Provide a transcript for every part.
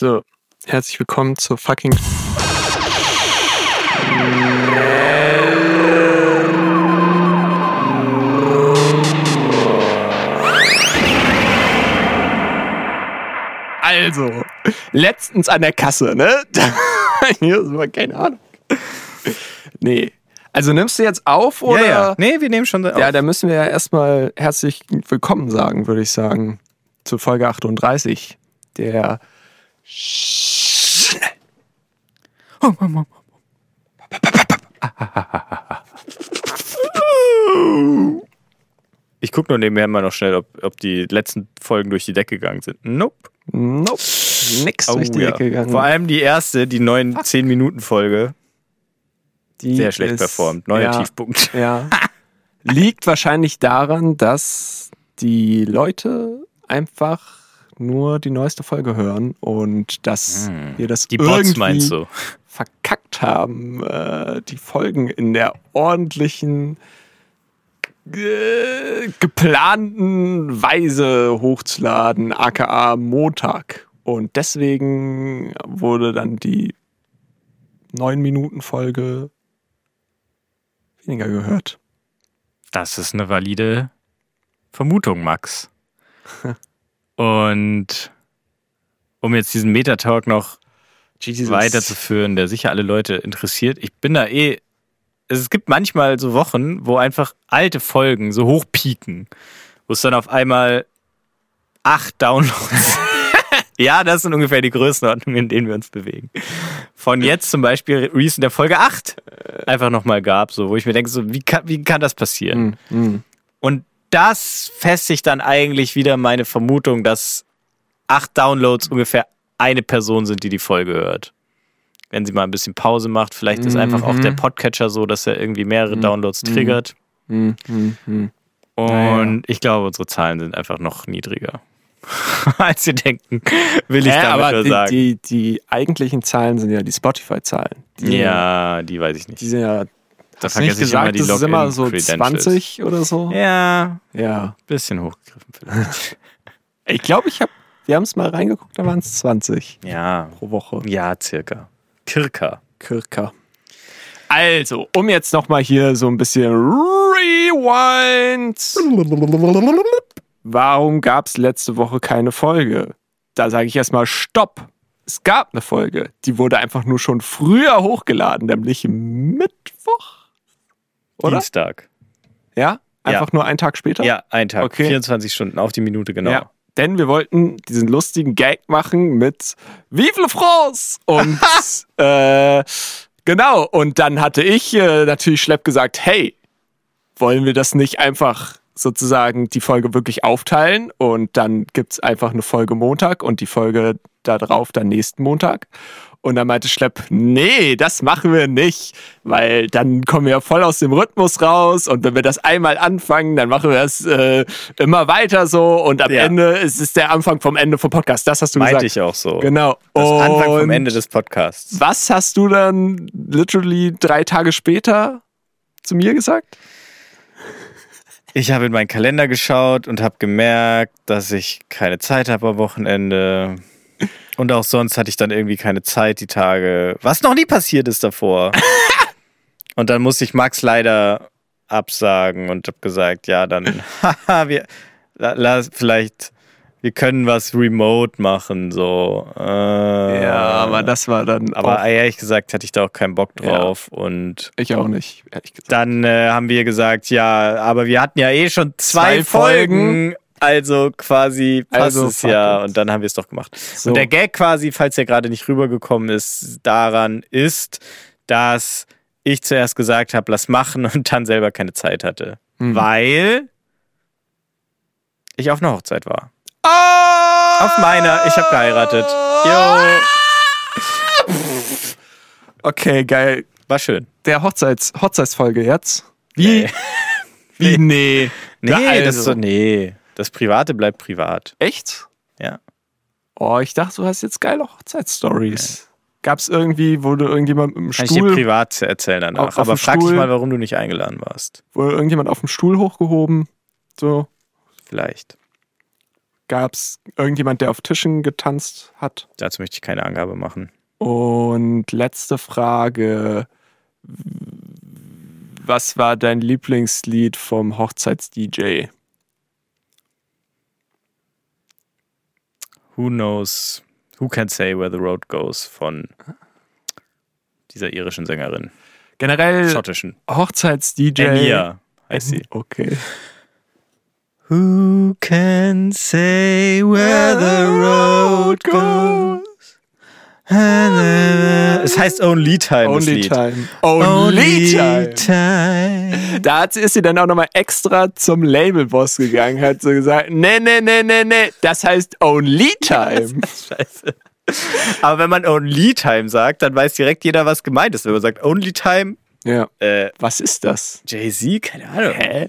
So, herzlich willkommen zur fucking. Also, letztens an der Kasse, ne? Hier ist mal keine Ahnung. Nee. Also nimmst du jetzt auf oder? Ja, ja. Nee, wir nehmen schon auf. Ja, da müssen wir ja erstmal herzlich willkommen sagen, würde ich sagen, zu Folge 38 der. Ich gucke nur nebenher mal noch schnell, ob, ob die letzten Folgen durch die Decke gegangen sind. Nope. Nope. Nix durch die ja. Decke gegangen. Vor allem die erste, die neuen 10-Minuten-Folge. Die Sehr schlecht ist- performt. Neuer ja, Tiefpunkt. Ja. Liegt wahrscheinlich daran, dass die Leute einfach nur die neueste Folge hören und dass wir das Hm. Die Bots irgendwie meinst du? verkackt haben, äh, die Folgen in der ordentlichen äh, geplanten Weise hochzuladen, aka Montag. Und deswegen wurde dann die 9-Minuten-Folge weniger gehört. Das ist eine valide Vermutung, Max. Und um jetzt diesen Metatalk noch Jesus. weiterzuführen, der sicher alle Leute interessiert. Ich bin da eh. Es gibt manchmal so Wochen, wo einfach alte Folgen so hochpieken, wo es dann auf einmal acht Downloads. ja, das sind ungefähr die Größenordnungen, in denen wir uns bewegen. Von jetzt zum Beispiel Reason der Folge 8 einfach nochmal gab, so, wo ich mir denke, so, wie kann, wie kann das passieren? Mm, mm. Und das festigt dann eigentlich wieder meine Vermutung, dass acht Downloads ungefähr eine Person sind, die die Folge hört. Wenn sie mal ein bisschen Pause macht, vielleicht ist einfach auch Mhm. der Podcatcher so, dass er irgendwie mehrere Downloads triggert. Mm, mm, mm. Und Naja. ich glaube, unsere Zahlen sind einfach noch niedriger. Als wir denken, will ich Hä, damit aber nur die, sagen. die, die eigentlichen Zahlen sind ja die Spotify-Zahlen. Ja, die weiß ich nicht. Die sind ja. Da du nicht vergesse ich immer gesagt, die das ist immer so Login-Credentials. 20 oder so? Ja, Ja. bisschen hochgegriffen vielleicht. Ich glaube, ich habe. Wir haben es mal reingeguckt, da waren es 20 ja, pro Woche. ja, circa. Kirka. Kirka. Also, um jetzt nochmal hier so ein bisschen Rewind. Warum gab es letzte Woche keine Folge? Da sage ich erstmal Stopp. Es gab eine Folge. Die wurde einfach nur schon früher hochgeladen, nämlich Mittwoch. Oder? Dienstag. Ja? Einfach nur einen Tag später? Ja, ein Tag. Okay. 24 Stunden auf die Minute, genau. Ja. Denn wir wollten diesen lustigen Gag machen mit Vive le France! Und äh, genau, und dann hatte ich äh, natürlich Schlepp gesagt, hey, wollen wir das nicht einfach sozusagen die Folge wirklich aufteilen und dann gibt's einfach eine Folge Montag und die Folge da drauf dann nächsten Montag. Und dann meinte Schlepp, nee, das machen wir nicht, weil dann kommen wir ja voll aus dem Rhythmus raus und wenn wir das einmal anfangen, dann machen wir das äh, immer weiter so und am Ja. Ende ist es der Anfang vom Ende vom Podcast. Das hast du Meinte gesagt. ich auch so. Genau. Das Anfang vom Und Ende des Podcasts. Was hast du dann literally drei Tage später zu mir gesagt? Ich habe in meinen Kalender geschaut und habe gemerkt, dass ich keine Zeit habe am Wochenende. Und auch sonst hatte ich dann irgendwie keine Zeit die Tage. Was noch nie passiert ist davor. und dann musste ich Max leider absagen und habe gesagt, ja, dann, haha, wir, la, la, vielleicht, wir können was remote machen, so. Äh, das war dann Aber ehrlich gesagt hatte ich da auch keinen Bock drauf. Und ich auch nicht, ehrlich gesagt. dann äh, haben wir gesagt, ja, aber wir hatten ja eh schon zwei, Zwei Folgen. Folgen. Also quasi passt Also es ja. it. Und dann haben wir es doch gemacht. So. Und der Gag quasi, falls er gerade nicht rübergekommen ist, daran ist, dass ich zuerst gesagt habe, lass machen und dann selber keine Zeit hatte. Mhm. Weil ich auf einer Hochzeit war. Ah! Auf meiner. Ich habe geheiratet. Jo. Okay, geil. War schön. Der Hochzeits Hochzeitsfolge jetzt. Wie? Nee. Wie? Nee. Nee, also. das ist so, nee. Das Private bleibt privat. Echt? Ja. Oh, ich dachte, du hast jetzt geile Hochzeitsstories. Gab's irgendwie, wo du irgendjemand im Kann ich dir Stuhl, privat erzählen danach. Auf- Aber frag dich Stuhl. mal, warum du nicht eingeladen warst. wurde irgendjemand auf dem Stuhl hochgehoben? So. Vielleicht. Gab es irgendjemand, der auf Tischen getanzt hat? Dazu möchte ich keine Angabe machen. Und letzte Frage. Was war dein Lieblingslied vom Hochzeits-DJ? Who knows, who can say where the road goes von dieser irischen Sängerin. Generell Schottischen. Hochzeits-DJ. Enya heißt sie. Okay. Who can say where the road goes? Es heißt Only Time. Only. Time. Only, Time. Time. Da hat, ist sie dann auch nochmal extra zum Labelboss gegangen, hat so gesagt, nee, nee, nee, nee, nee, das heißt Only Time. Scheiße. Aber wenn man Only Time sagt, dann weiß direkt jeder, was gemeint ist. Wenn man sagt Only Time, Ja. äh, Was ist das? Jay-Z, keine Ahnung. Hä?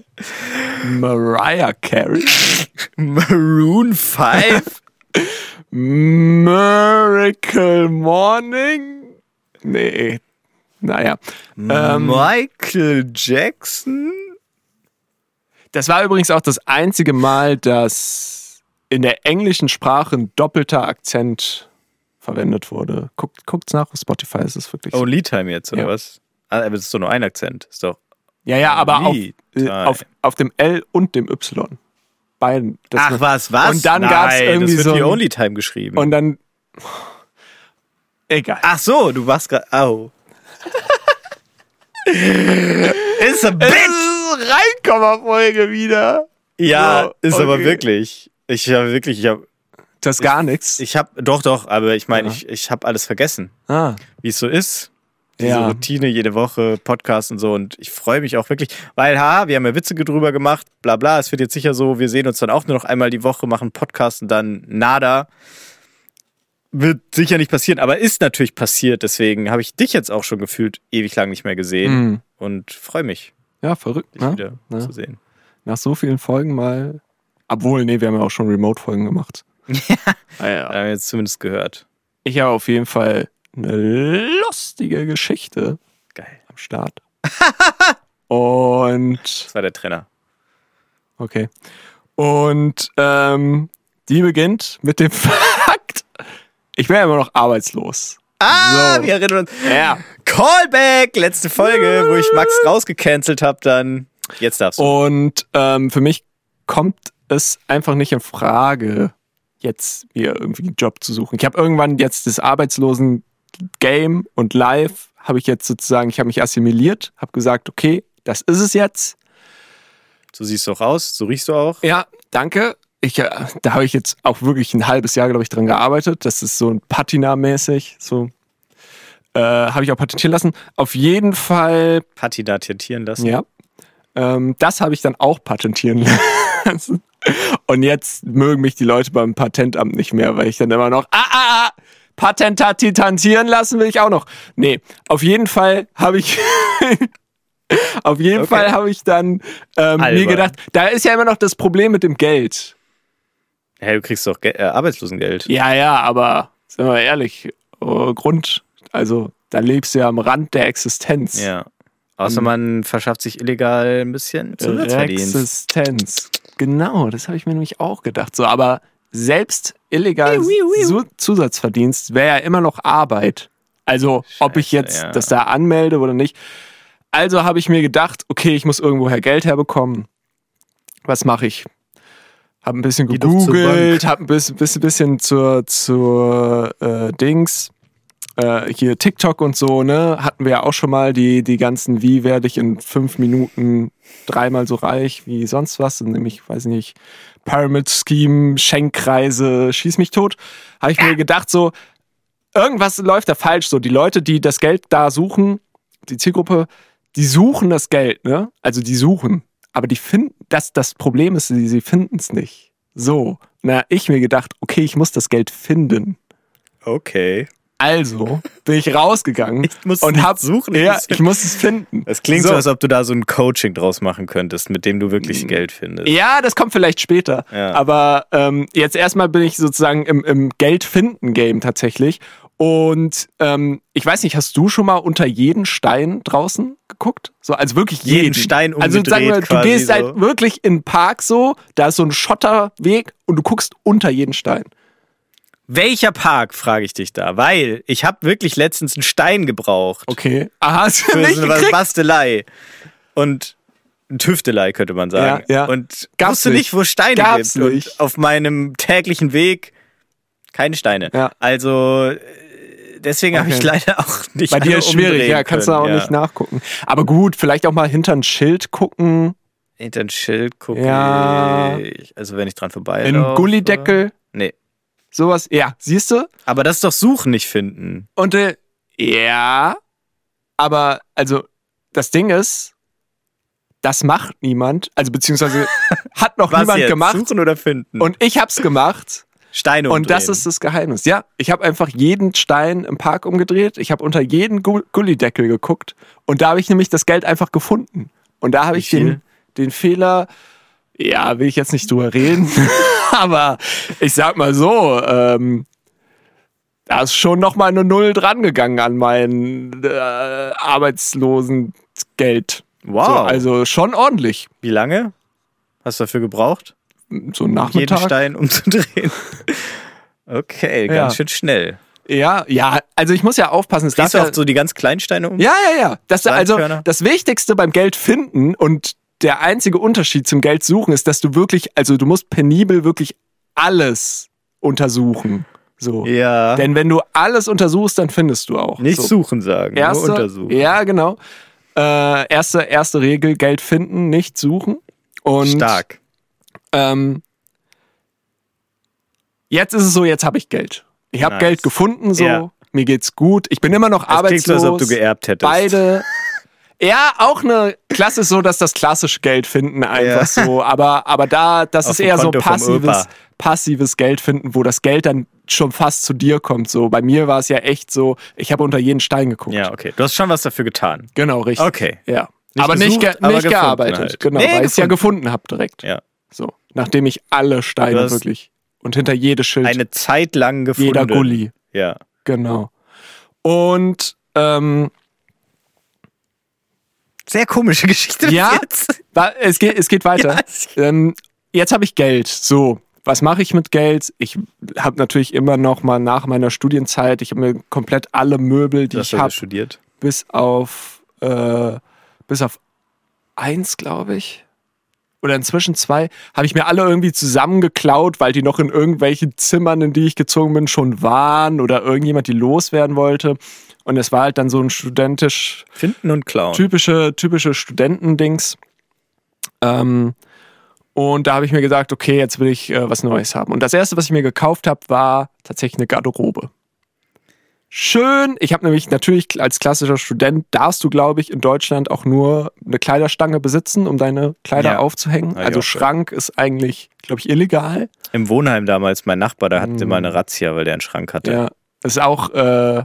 Mariah Carey? Maroon 5? Miracle Morning? Nee. Naja. Ähm, Michael Jackson? das war übrigens auch das einzige Mal, dass in der englischen Sprache ein doppelter Akzent verwendet wurde. Guckt, guckt's nach auf Spotify, ist es wirklich so. Only Time jetzt, oder Ja. was? Ah, aber das ist doch nur ein Akzent. Ist doch. Ja, ja, aber auf, äh, auf, auf dem L und dem Y. Beiden. Das Ach was, was? Und dann Nein, gab's irgendwie das wird so ein- Only Time geschrieben. Und dann. Egal. Ach so, du warst gerade. Au. ist a Es bit. ist Reinkommerfolge wieder. Ja, So, ist aber okay. wirklich. Ich habe wirklich, ich habe, Das ist gar nichts. ich habe, doch, doch, aber ich meine, Ja. ich, ich habe alles vergessen, Ah. wie es so ist. Diese Ja. Routine, jede Woche, Podcast und so. Und ich freue mich auch wirklich, weil, ha, wir haben ja Witze drüber gemacht, bla bla. Es wird jetzt sicher so, wir sehen uns dann auch nur noch einmal die Woche, machen Podcast und dann nada. Wird sicher nicht passieren, aber ist natürlich passiert. Deswegen habe ich dich jetzt auch schon gefühlt ewig lang nicht mehr gesehen Mhm. und freue mich, Ja, verrückt, dich ne? wieder Ja. zu sehen. Nach so vielen Folgen mal. Obwohl, nee, wir haben ja auch schon Remote-Folgen gemacht. Ja. Ah, ja. Haben wir jetzt zumindest gehört. Ich habe auf jeden Fall eine lustige Geschichte Geil. am Start. Und Das war der Trainer. Okay. Und ähm, die beginnt mit dem Fakt, ich bin ja immer noch arbeitslos. Ah, So. wir erinnern uns. Ja. Callback, letzte Folge, wo ich Max rausgecancelt habe, dann. Jetzt darfst du. Und ähm, für mich kommt es einfach nicht in Frage, jetzt mir irgendwie einen Job zu suchen. Ich habe irgendwann jetzt das Arbeitslosen-Game und Live habe ich jetzt sozusagen, ich habe mich assimiliert, habe gesagt, okay, das ist es jetzt. So siehst du auch aus, so riechst du auch. Ja, danke. Ich, äh, da habe ich jetzt auch wirklich ein halbes Jahr, glaube ich, dran gearbeitet. Das ist so ein Patina-mäßig. So äh, habe ich auch patentieren lassen. Auf jeden Fall, Patina tentieren lassen. ja. Ähm, das habe ich dann auch patentieren lassen. Und jetzt mögen mich die Leute beim Patentamt nicht mehr, weil ich dann immer noch, ah, ah, ah, patentieren lassen will ich auch noch. Nee, auf jeden Fall habe ich, auf jeden Okay. Fall habe ich dann ähm, mir gedacht, da ist ja immer noch das Problem mit dem Geld. Hey, du kriegst doch Ge äh, Arbeitslosengeld. Ja, ja, aber sind wir ehrlich, äh, Grund, also da lebst du ja am Rand der Existenz. Ja. Außer man verschafft sich illegal ein bisschen Zusatzverdienst. Existenz. Genau, das habe ich mir nämlich auch gedacht. So, aber selbst illegal Zusatzverdienst wäre ja immer noch Arbeit. Also, ob ich Scheiße, jetzt ja. das da anmelde oder nicht. Also habe ich mir gedacht, okay, ich muss irgendwoher Geld herbekommen. Was mache ich? Hab ein bisschen gegoogelt, hab ein bisschen, bisschen, bisschen zur, zur äh, Dings, äh, hier TikTok und so, ne? Hatten wir ja auch schon mal die, die ganzen, wie werde ich in fünf Minuten dreimal so reich wie sonst was, nämlich, weiß nicht, Pyramid Scheme, Schenkkreise, schieß mich tot. Habe ich mir gedacht, so, irgendwas läuft da falsch. So, die Leute, die das Geld da suchen, die Zielgruppe, die suchen das Geld, ne? Also die suchen. Aber die finden, das, das Problem ist, sie, sie finden es nicht. So. Na, ich mir gedacht, okay, ich muss das Geld finden. Okay. Also bin ich rausgegangen Ich muss und hab suchen, ich ja, muss ich muss es finden. Es klingt so. So. als ob du da so ein Coaching draus machen könntest, mit dem du wirklich Geld findest. Ja, das kommt vielleicht später. Ja. Aber ähm, jetzt erstmal bin ich sozusagen im, im Geld-Finden-Game tatsächlich. Und ähm, ich weiß nicht, hast du schon mal unter jeden Stein draußen geguckt? So, also wirklich jeden, Jeden Stein Also sagen wir, umgedreht du gehst halt so. wirklich in den Park so, da ist so ein Schotterweg und du guckst unter jeden Stein. Welcher Park, frage ich dich da? Weil ich habe wirklich letztens einen Stein gebraucht. Okay. Aha, hast du Für nicht so eine gekriegt? Bastelei. Und ein Tüftelei, könnte man sagen. Ja, ja. Und Gab's wusste nicht. wo Steine Gab's gibt. nicht. Und auf meinem täglichen Weg keine Steine. Ja. Also äh, deswegen habe ich Okay. leider auch nicht Bei dir ist schwierig, ja, kannst du können. auch ja. nicht nachgucken. Aber gut, vielleicht auch mal hinter ein Schild gucken, Hinter ein Schild gucke Ja. ich. Also wenn ich dran vorbei in einen Gullideckel, Nee. Sowas. Ja, siehst du? Aber das ist doch Suchen, nicht finden. Und äh, ja, aber also das Ding ist, das macht niemand, also beziehungsweise hat noch Was niemand jetzt? gemacht Suchen oder finden? und ich hab's gemacht Steine und das umdrehen. ist das Geheimnis. Ja, ich habe einfach jeden Stein im Park umgedreht, ich habe unter jeden Gu- Gullideckel geguckt und da habe ich nämlich das Geld einfach gefunden. Und da habe ich den, den Fehler, ja, will ich jetzt nicht drüber reden, aber ich sag mal so, ähm, da ist schon noch mal eine Null dran gegangen an mein äh, Arbeitslosengeld. Wow. So, also schon ordentlich. Wie lange hast du dafür gebraucht? So ein jeden Nachmittag. Stein umzudrehen. Okay, Ja. ganz schön schnell. Ja, ja, also ich muss ja aufpassen. Es darf du ja, auch so die ganz kleinen Steine um? ja, ja, ja. Das, also das Wichtigste beim Geld finden und der einzige Unterschied zum Geld suchen ist, dass du wirklich, also du musst penibel wirklich alles untersuchen. So. Ja. Denn wenn du alles untersuchst, dann findest du auch. Nicht so. suchen sagen, Erste, nur untersuchen. Ja, genau. Äh, erste, erste Regel: Geld finden, nicht suchen. Und Stark. Ähm, jetzt ist es so, jetzt habe ich Geld. Ich habe Nice. Geld gefunden, so. Ja. Mir geht's gut. Ich bin immer noch Das klingt so, arbeitslos. als ob du geerbt hättest. Beide. Ja, auch eine Klasse ist so, dass das klassische Geld finden einfach Ja. so. Aber, aber da, das Auf ist eher so Konto vom passives, passives Geld finden, wo das Geld dann schon fast zu dir kommt. So bei mir war es ja echt so, ich habe unter jeden Stein geguckt. Ja, okay. Du hast schon was dafür getan. Genau, richtig. Okay. Ja. Nicht aber nicht, gesucht, ge aber nicht gearbeitet. halt. Genau, Nee, weil ich es ja gefunden. habe direkt. Ja. So, nachdem ich alle Steine wirklich und hinter jedes Schild, Eine Zeit lang gefunden. jeder Gully, Ja. genau. Und ähm, Sehr komische Geschichte Ja. jetzt. es geht, es geht weiter. Ja, ähm, jetzt habe ich Geld. So, was mache ich mit Geld? Ich habe natürlich immer noch mal nach meiner Studienzeit, ich habe mir komplett alle Möbel, die Du hast ich habe, studiert. bis auf äh, bis auf eins, glaube ich. Oder inzwischen zwei, habe ich mir alle irgendwie zusammengeklaut, weil die noch in irgendwelchen Zimmern, in die ich gezogen bin, schon waren oder irgendjemand die loswerden wollte. Und es war halt dann so ein studentisch Finden und klauen. typische, typische Studentendings. Ähm, und da habe ich mir gesagt, okay, jetzt will ich äh, was Neues haben. Und das erste, was ich mir gekauft habe, war tatsächlich eine Garderobe. Schön. Ich habe nämlich natürlich als klassischer Student darfst du, glaube ich, in Deutschland auch nur eine Kleiderstange besitzen, um deine Kleider Ja. aufzuhängen. Ich Also. Schrank ist eigentlich, glaube ich, illegal. Im Wohnheim damals, mein Nachbar, der hatte Mm. immer eine Razzia, weil der einen Schrank hatte. Ja. Ist auch, äh,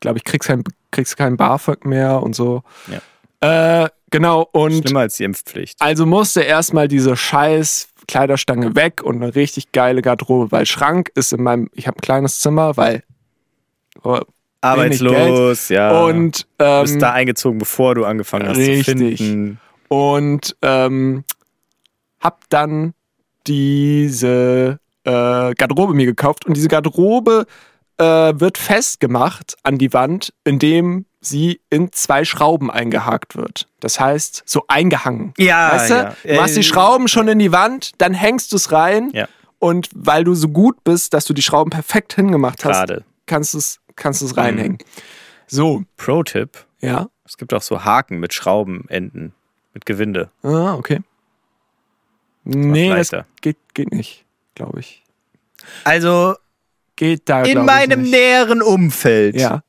glaube ich, kriegst kein, kriegst kein BAföG mehr und so. Ja. Äh, genau. Und Schlimmer als die Impfpflicht. Also musste erstmal diese scheiß Kleiderstange weg und eine richtig geile Garderobe, weil Schrank ist in meinem, ich habe ein kleines Zimmer, weil oh, Arbeitslos, ja. und du ähm, bist da eingezogen, bevor du angefangen hast richtig. zu finden. und ähm, hab dann diese äh, Garderobe mir gekauft und diese Garderobe äh, wird festgemacht an die Wand, indem sie in zwei Schrauben eingehakt wird. Das heißt, so eingehangen. Ja, Weißt du? ja. Du machst die Äh, Schrauben schon in die Wand, dann hängst du es rein Ja. und weil du so gut bist, dass du die Schrauben perfekt hingemacht hast, Gerade. kannst du es kannst du es reinhängen. So, Pro-Tipp: ja. Es gibt auch so Haken mit Schraubenenden, mit Gewinde. Ah, okay. Nee, das geht, geht nicht, glaube ich. Also Geht da, in meinem näheren Umfeld Ja,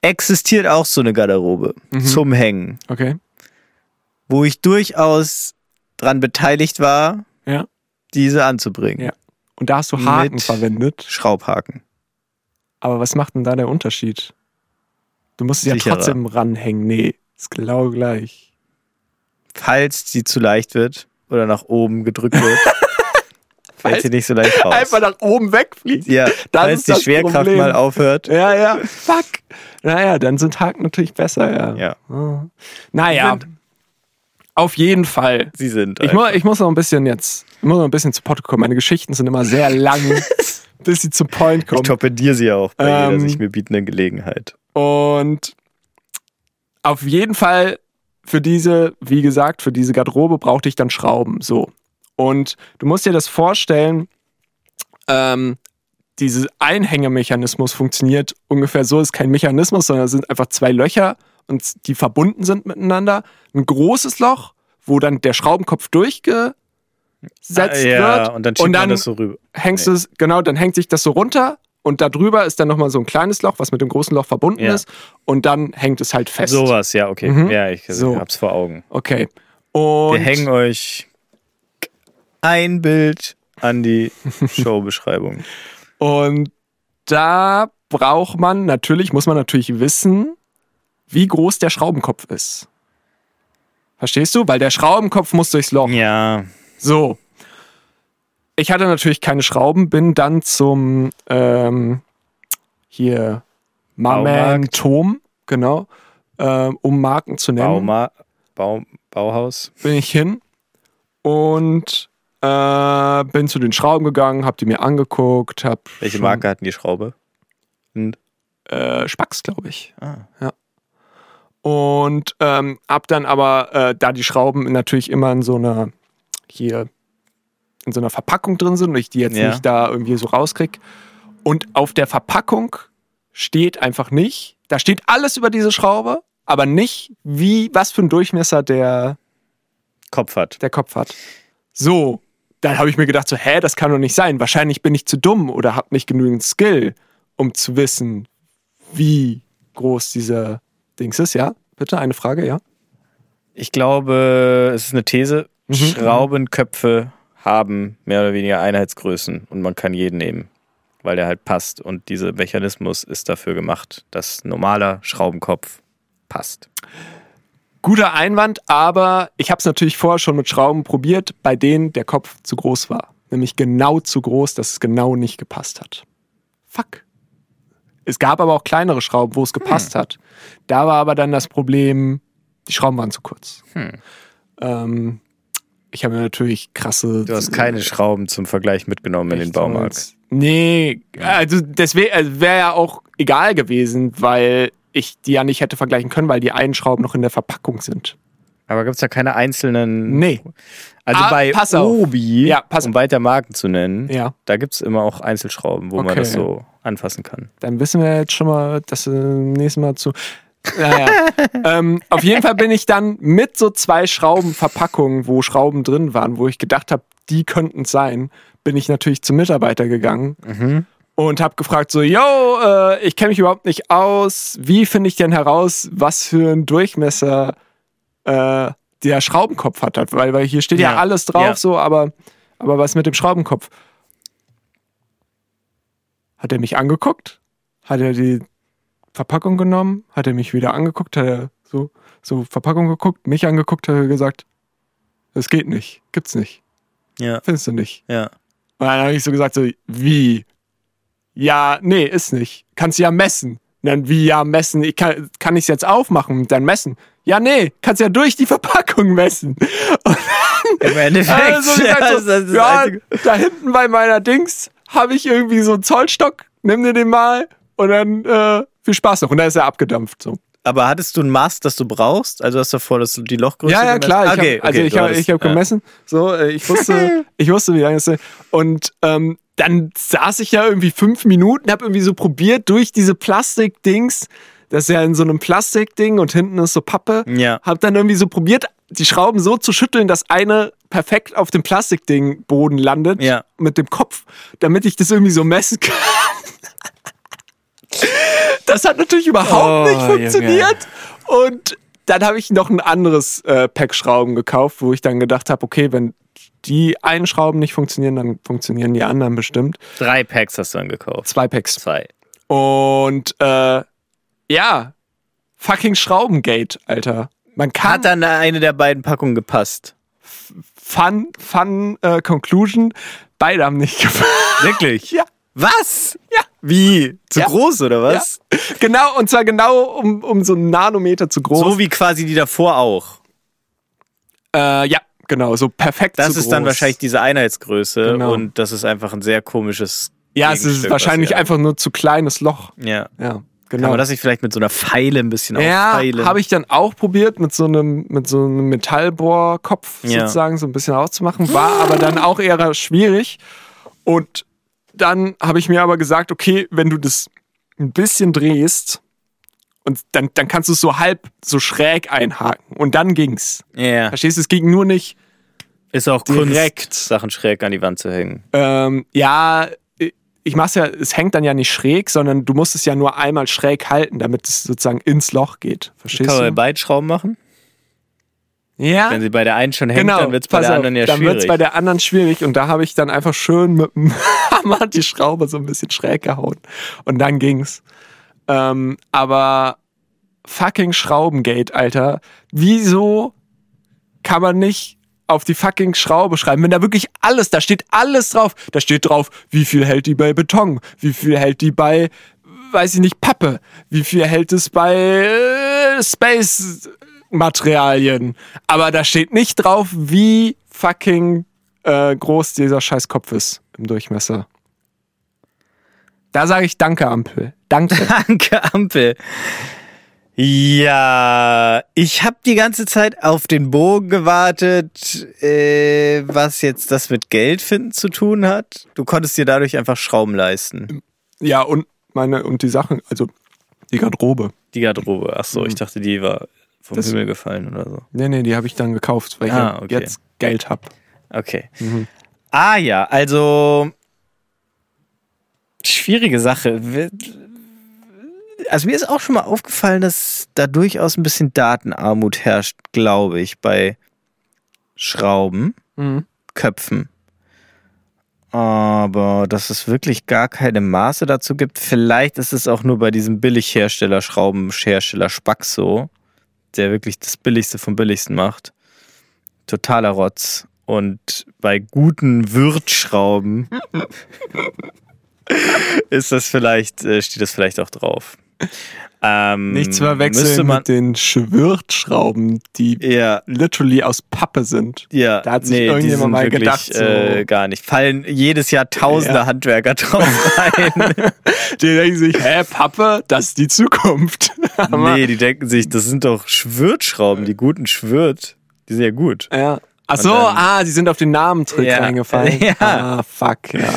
existiert auch so eine Garderobe Mhm. zum Hängen, okay. wo ich durchaus dran beteiligt war, Ja. diese anzubringen. Ja. Und da hast du Haken Mit- verwendet. Schraubhaken. Aber was macht denn da der Unterschied? Du musst es ja Sicherer. trotzdem ranhängen. Nee, ist genau gleich. Falls sie zu leicht wird oder nach oben gedrückt wird, Fällt sie nicht so leicht raus. einfach nach oben wegfliegt. ja, das falls ist die Schwerkraft Problem. mal aufhört. Ja, ja, fuck. Naja, dann sind Haken natürlich besser, ja. Ja, Naja, auf jeden Fall. sie sind. Ich, mu ich muss noch ein bisschen jetzt, ich muss noch ein bisschen zu Potte kommen. Meine Geschichten sind immer sehr lang, bis sie zum Point ich kommen. torpediere sie auch bei Ähm, jeder sich mir bietenden Gelegenheit. Und auf jeden Fall für diese, wie gesagt, für diese Garderobe brauchte ich dann Schrauben. So. Und du musst dir das vorstellen, ähm, dieser Einhängemechanismus funktioniert ungefähr so, ist kein Mechanismus, sondern es sind einfach zwei Löcher und die verbunden sind miteinander. Ein großes Loch, wo dann der Schraubenkopf durchgesetzt Ah, ja, wird. und dann und man dann das so rüber. hängst du es, genau, dann hängt sich das so runter und da drüber ist dann nochmal so ein kleines Loch, was mit dem großen Loch verbunden Ja. ist und dann hängt es halt fest. Sowas, ja, okay. Mhm. Ja, ich So. hab's vor Augen. Okay. Und Wir hängen euch ein Bild an die Showbeschreibung. Und da braucht man natürlich, muss man natürlich wissen, wie groß der Schraubenkopf ist. Verstehst du? Weil der Schraubenkopf muss durchs Loch. Ja, So. Ich hatte natürlich keine Schrauben, bin dann zum ähm, hier Marman Baumarkt. Tom, genau, ähm, um Marken zu nennen, Bauma Bau Bauhaus. bin ich hin und äh, bin zu den Schrauben gegangen, hab die mir angeguckt, hab Welche Marke hatten die Schraube? Und, äh, Spax, glaube ich. ah, Und ähm, hab dann aber, äh, da die Schrauben natürlich immer in so einer, hier, in so einer Verpackung drin sind und ich die jetzt Ja. nicht da irgendwie so rauskrieg. Und auf der Verpackung steht einfach nicht, da steht alles über diese Schraube, aber nicht, wie, was für einen Durchmesser der, Kopf hat. der Kopf hat. So, dann habe ich mir gedacht, so, hä, das kann doch nicht sein. Wahrscheinlich bin ich zu dumm oder habe nicht genügend Skill, um zu wissen, wie groß dieser Dings ist. Ja, bitte, eine Frage, ja? Ich glaube, es ist eine These. Mhm. Schraubenköpfe haben mehr oder weniger Einheitsgrößen und man kann jeden nehmen, weil der halt passt. Und dieser Mechanismus ist dafür gemacht, dass normaler Schraubenkopf passt. Guter Einwand, aber ich habe es natürlich vorher schon mit Schrauben probiert, bei denen der Kopf zu groß war. Nämlich genau zu groß, dass es genau nicht gepasst hat. Fuck. Es gab aber auch kleinere Schrauben, wo es gepasst hat. Da war aber dann das Problem, die Schrauben waren zu kurz. Hm. Ähm, ich habe mir natürlich krasse. Du hast keine Schrauben zum Vergleich mitgenommen in den Baumarkt. Nee, also deswegen also wäre ja auch egal gewesen, weil ich die ja nicht hätte vergleichen können, weil die einen Schrauben noch in der Verpackung sind. Aber gibt es da keine einzelnen. Nee. Also Ah, bei. Obi, Ja, um weiter Marken zu nennen, Ja. da gibt es immer auch Einzelschrauben, wo man Okay. das so anfassen kann. Dann wissen wir jetzt schon mal, dass wir nächstes Mal zu. Naja. ähm, auf jeden Fall bin ich dann mit so zwei Schraubenverpackungen, wo Schrauben drin waren, wo ich gedacht habe, die könnten es sein, bin ich natürlich zum Mitarbeiter gegangen Mhm. Und habe gefragt so, yo, äh, ich kenne mich überhaupt nicht aus. Wie finde ich denn heraus, was für einen Durchmesser äh, der Schraubenkopf hat? Weil, weil hier steht ja, Ja. alles drauf Ja. so, aber, aber was mit dem Schraubenkopf? Hat er mich angeguckt? Hat er die Verpackung genommen? Hat er mich wieder angeguckt? Hat er so, so Verpackung geguckt, mich angeguckt, hat er gesagt, das geht nicht, gibt's nicht, Ja, findest du nicht. ja. Und dann habe ich so gesagt, so, wie? Ja, nee, ist nicht. Kannst du ja messen. Und dann, wie ja, messen? Ich kann, kann ich es jetzt aufmachen und dann messen? Ja, nee, kannst ja durch die Verpackung messen. Und Im Endeffekt. dann so gesagt, das so, ja, da hinten bei meiner Dings habe ich irgendwie so einen Zollstock, nimm dir den mal und dann äh, viel Spaß noch. Und dann ist er abgedampft. So. Aber hattest du ein Maß, das du brauchst? Also hast du davor, dass du die Lochgröße Ja, ja, gemessen- klar. Ich okay, hab, also okay, ich du habe ich hab ja. gemessen. So, äh, ich wusste, ich wusste, wie lange es ist. Und ähm, dann saß ich ja irgendwie fünf Minuten, habe irgendwie so probiert durch diese Plastikdings. Das ist ja in so einem Plastikding und hinten ist so Pappe. Ja. Hab dann irgendwie so probiert, die Schrauben so zu schütteln, dass eine perfekt auf dem Plastikding Boden landet Ja. mit dem Kopf, damit ich das irgendwie so messen kann. Das hat natürlich überhaupt Oh, nicht funktioniert. Und dann habe ich noch ein anderes äh, Pack Schrauben gekauft, wo ich dann gedacht habe, okay, wenn die einen Schrauben nicht funktionieren, dann funktionieren die anderen bestimmt. Drei Packs hast du dann gekauft. Zwei Packs. Zwei. Und äh, ja, fucking Schraubengate, Alter. Man kann Hat dann eine der beiden Packungen gepasst? Fun, Fun äh, Conclusion. Beide haben nicht gefallen. Wirklich? Ja. Was? Ja. Wie? Zu Ja. groß oder was? Ja. Genau, und zwar genau um, um so einen Nanometer zu groß. So wie quasi die davor auch. äh, ja, genau, so perfekt Das zu ist dann groß. wahrscheinlich diese Einheitsgröße Genau. und das ist einfach ein sehr komisches. Ja, es ist wahrscheinlich einfach nur zu kleines Loch. Ja. Ja, Kann genau. man das nicht vielleicht mit so einer Pfeile ein bisschen ja, auffeilen? habe ich dann auch probiert, mit so einem, mit so einem Metallbohrkopf Ja. sozusagen so ein bisschen auszumachen. War aber dann auch eher schwierig. Und dann habe ich mir aber gesagt, okay, wenn du das ein bisschen drehst, und dann, dann kannst du es so halb so schräg einhaken. Und dann ging's. Ja. Verstehst du, es ging nur nicht Ist auch Direkt. Kunst, Sachen schräg an die Wand zu hängen. Ähm, ja, ich mach's ja, es hängt dann ja nicht schräg, sondern du musst es ja nur einmal schräg halten, damit es sozusagen ins Loch geht. Verstehst Kann man bei du? beiden Schrauben machen? Ja, Wenn sie bei der einen schon hängt, genau. dann wird es bei Pass der auf, anderen ja dann schwierig. wird's bei der anderen schwierig und da habe ich dann einfach schön mit dem Hammer die Schraube so ein bisschen schräg gehauen und dann ging's. Ähm, aber fucking Schraubengate, Alter. Wieso kann man nicht auf die fucking Schraube schreiben, wenn da wirklich alles, da steht alles drauf. Da steht drauf, wie viel hält die bei Beton, wie viel hält die bei, weiß ich nicht, Pappe, wie viel hält es bei äh, Space-Materialien. Aber da steht nicht drauf, wie fucking äh, groß dieser scheiß Kopf ist im Durchmesser. Da sage ich Danke, Ampel. Danke. Danke, Ampel. Ja, ich habe die ganze Zeit auf den Bogen gewartet, äh, was jetzt das mit Geld finden zu tun hat. Du konntest dir dadurch einfach Schrauben leisten. ja, und meine, und die Sachen, also die Garderobe. Die Garderobe. Ach so, ich dachte, die war vom Das- Himmel gefallen oder so. Nee, nee, die habe ich dann gekauft, weil ich Ah, ja okay. jetzt Geld habe. Okay. Ah ja, also schwierige Sache. Also mir ist auch schon mal aufgefallen, dass da durchaus ein bisschen Datenarmut herrscht, glaube ich, bei Schrauben, Mhm. Köpfen. Aber dass es wirklich gar keine Maße dazu gibt, vielleicht ist es auch nur bei diesem Billighersteller, Schraubenhersteller Spax so, der wirklich das Billigste vom Billigsten macht. Totaler Rotz. Und bei guten Wirtschrauben ist das vielleicht, äh, steht das vielleicht auch drauf. Ähm, Nicht zu müsste verwechseln man, mit den Schwirtschrauben, die Ja, literally aus Pappe sind. ja. Da hat sich die irgendjemand sind mal wirklich, gedacht, so- Äh, gar nicht. Fallen jedes Jahr tausende Ja. Handwerker drauf rein. Die denken sich, hä, Pappe, das ist die Zukunft. Nee, die denken sich, das sind doch Schwirtschrauben, die guten Schwirt. Die sind ja gut. Ja. Ach so, dann- ah, die sind auf den Namentrick Ja. reingefallen. Ja. Ah, fuck, ja.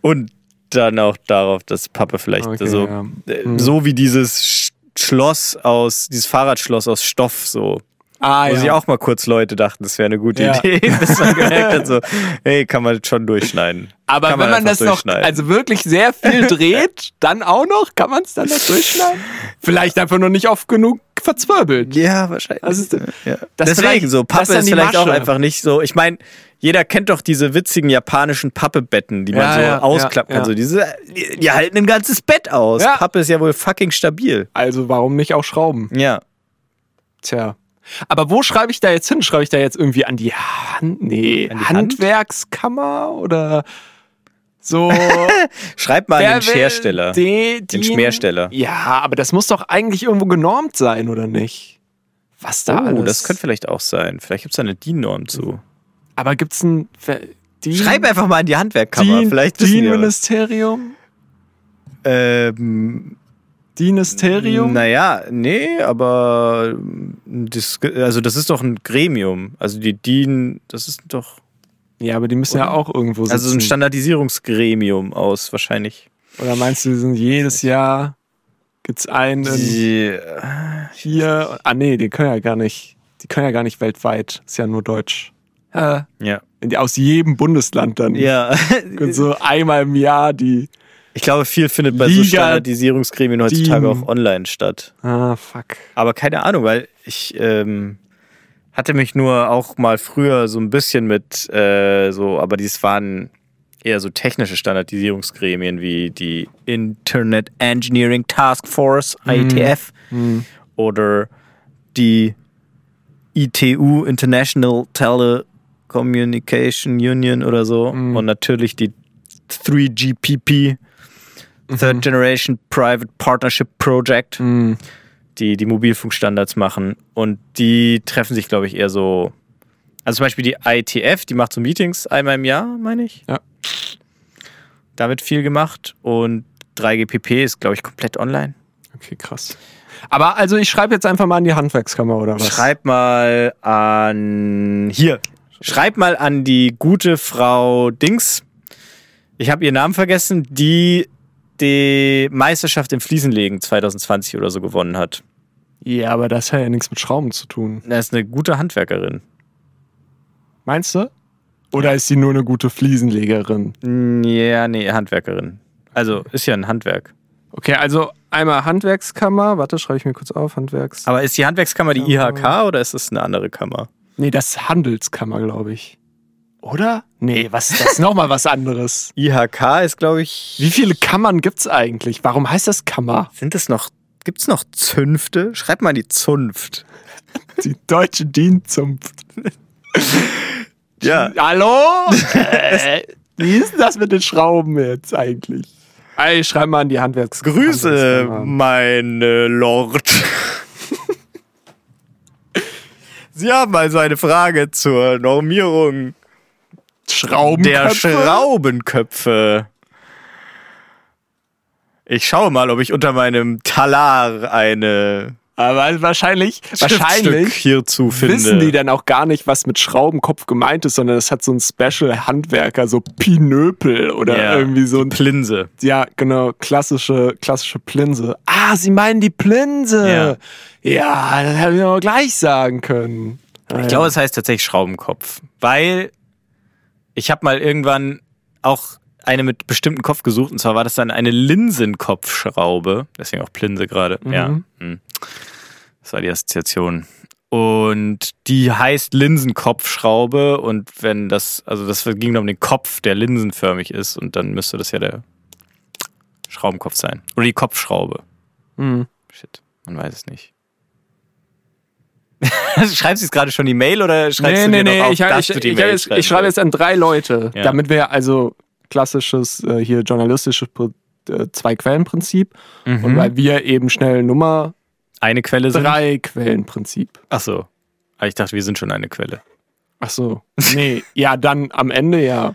Und dann auch darauf, dass Pappe vielleicht Okay, so, ja. äh, Mhm. so wie dieses Sch- Schloss aus, dieses Fahrradschloss aus Stoff so. Ah, Wo ja. sich auch mal kurz Leute dachten, das wäre eine gute Ja. Idee, bis man gemerkt hat, so, hey, kann man schon durchschneiden. Aber kann wenn man einfach das noch, also wirklich sehr viel dreht, dann auch noch, kann man es dann noch durchschneiden? Vielleicht einfach noch nicht oft genug verzwirbelt. Ja, wahrscheinlich. Das ist- ja. Deswegen so, das Pappe ist vielleicht auch Masche. einfach nicht so. Ich meine, jeder kennt doch diese witzigen japanischen Pappebetten, die man so ausklappen kann. So diese, die, die halten ein ganzes Bett aus. Pappe ist ja wohl fucking stabil. Also warum nicht auch Schrauben? Ja. Tja. Aber wo schreibe ich da jetzt hin? Schreibe ich da jetzt irgendwie an die Hand? Nee, An die Hand? Handwerkskammer oder so? Schreib mal Wer an den Schersteller. Den, Den Schmersteller. Ja, aber das muss doch eigentlich irgendwo genormt sein, oder nicht? Was da Oh, alles? das könnte vielleicht auch sein. Vielleicht gibt es da eine DIN-Norm zu. aber gibt's ein Ver- DIN, Schreib einfach mal an die Handwerkkammer. DIN, vielleicht. DIN-Ministerium? Ähm, DIN-Ministerium? Naja, nee, aber das, also das ist doch ein Gremium. Also die DIN, das ist doch Ja, aber die müssen ja auch irgendwo sitzen. also ein Standardisierungsgremium aus wahrscheinlich. Oder meinst du, die sind jedes Jahr gibt's einen Die, hier? Ah nee, die können ja gar nicht. Die können ja gar nicht weltweit. Ist ja nur Deutsch. Ja, ja. aus jedem Bundesland dann. Ja. Und so einmal im Jahr die. Ich glaube, viel findet bei so Liga Standardisierungsgremien heutzutage DIN. auch online statt. Ah, fuck. Aber keine Ahnung, weil ich ähm, hatte mich nur auch mal früher so ein bisschen mit äh, so, aber dies waren eher so technische Standardisierungsgremien wie die Internet Engineering Task Force, IETF, oder die ITU, International Tele Communication Union oder so. Mhm. Und natürlich die 3GPP, Third Generation Private Partnership Project, Mhm. die die Mobilfunkstandards machen. Und die treffen sich, glaube ich, eher so. Also zum Beispiel die ITF, die macht so Meetings einmal im Jahr, meine ich. Ja. Da wird viel gemacht. Und 3GPP ist, glaube ich, komplett online. Okay, krass. Aber also ich schreibe jetzt einfach mal an die Handwerkskammer oder was? Schreib mal an. Hier. Schreib mal an die gute Frau Dings. Ich habe ihren Namen vergessen, die die Meisterschaft im Fliesenlegen 2020 oder so gewonnen hat. Ja, aber das hat ja nichts mit Schrauben zu tun. Das ist eine gute Handwerkerin. Meinst du? Oder ist sie nur eine gute Fliesenlegerin? Ja, nee, Handwerkerin. Also ist ja ein Handwerk. Okay, also einmal Handwerkskammer. Warte, schreibe ich mir kurz auf. Handwerks. Aber ist die Handwerkskammer die IHK oder ist es eine andere Kammer? Nee, das ist Handelskammer, glaube ich. Oder? Nee, was ist das? Nochmal was anderes. IHK ist, glaube ich. Wie viele Kammern gibt's eigentlich? Warum heißt das Kammer? Sind es noch. Gibt es noch Zünfte? Schreib mal die Zunft. Die deutsche Dienstzunft. Ja. Hallo? äh, wie ist denn das mit den Schrauben jetzt eigentlich? Ey, schreib mal an die Handwerks Grüße, Handwerkskammer. mein Lord. Sie haben also eine Frage zur Normierung Schrauben. der Schraubenköpfe. Ich schaue mal, ob ich unter meinem Talar eine Aber wahrscheinlich, Schriftstück wahrscheinlich hierzu finde. wissen die dann auch gar nicht, was mit Schraubenkopf gemeint ist, sondern es hat so ein Special-Handwerker, so Pinöpel oder Ja, irgendwie so ein Plinse. Ja, genau, klassische, klassische Plinse. Ah, sie meinen die Plinse. Ja, das hätte ich aber gleich sagen können. Ich glaube, es heißt tatsächlich Schraubenkopf, weil ich habe mal irgendwann auch eine mit bestimmten Kopf gesucht und zwar war das dann eine Linsenkopfschraube, deswegen auch Plinse gerade. Ja, hm. das war die Assoziation. Und die heißt Linsenkopfschraube und wenn das, also das ging um den Kopf, der linsenförmig ist und dann müsste das ja der Schraubenkopf sein. Oder die Kopfschraube. Mhm. Shit, man weiß es nicht. Schreibst du jetzt gerade schon die Mail oder schreibst Nee, du nee, nee, auf, ich, ich, ich, Mail ich, schreiben ich schreibe jetzt an drei Leute, Ja. damit wir also klassisches äh, hier journalistisches äh, Zwei-Quellen-Prinzip Mhm. und weil wir eben schnell Nummer eine Quelle sind? Drei-Quellen-Prinzip. Ach so. Aber ich dachte, wir sind schon eine Quelle. Ach so. Nee, ja, dann am Ende ja.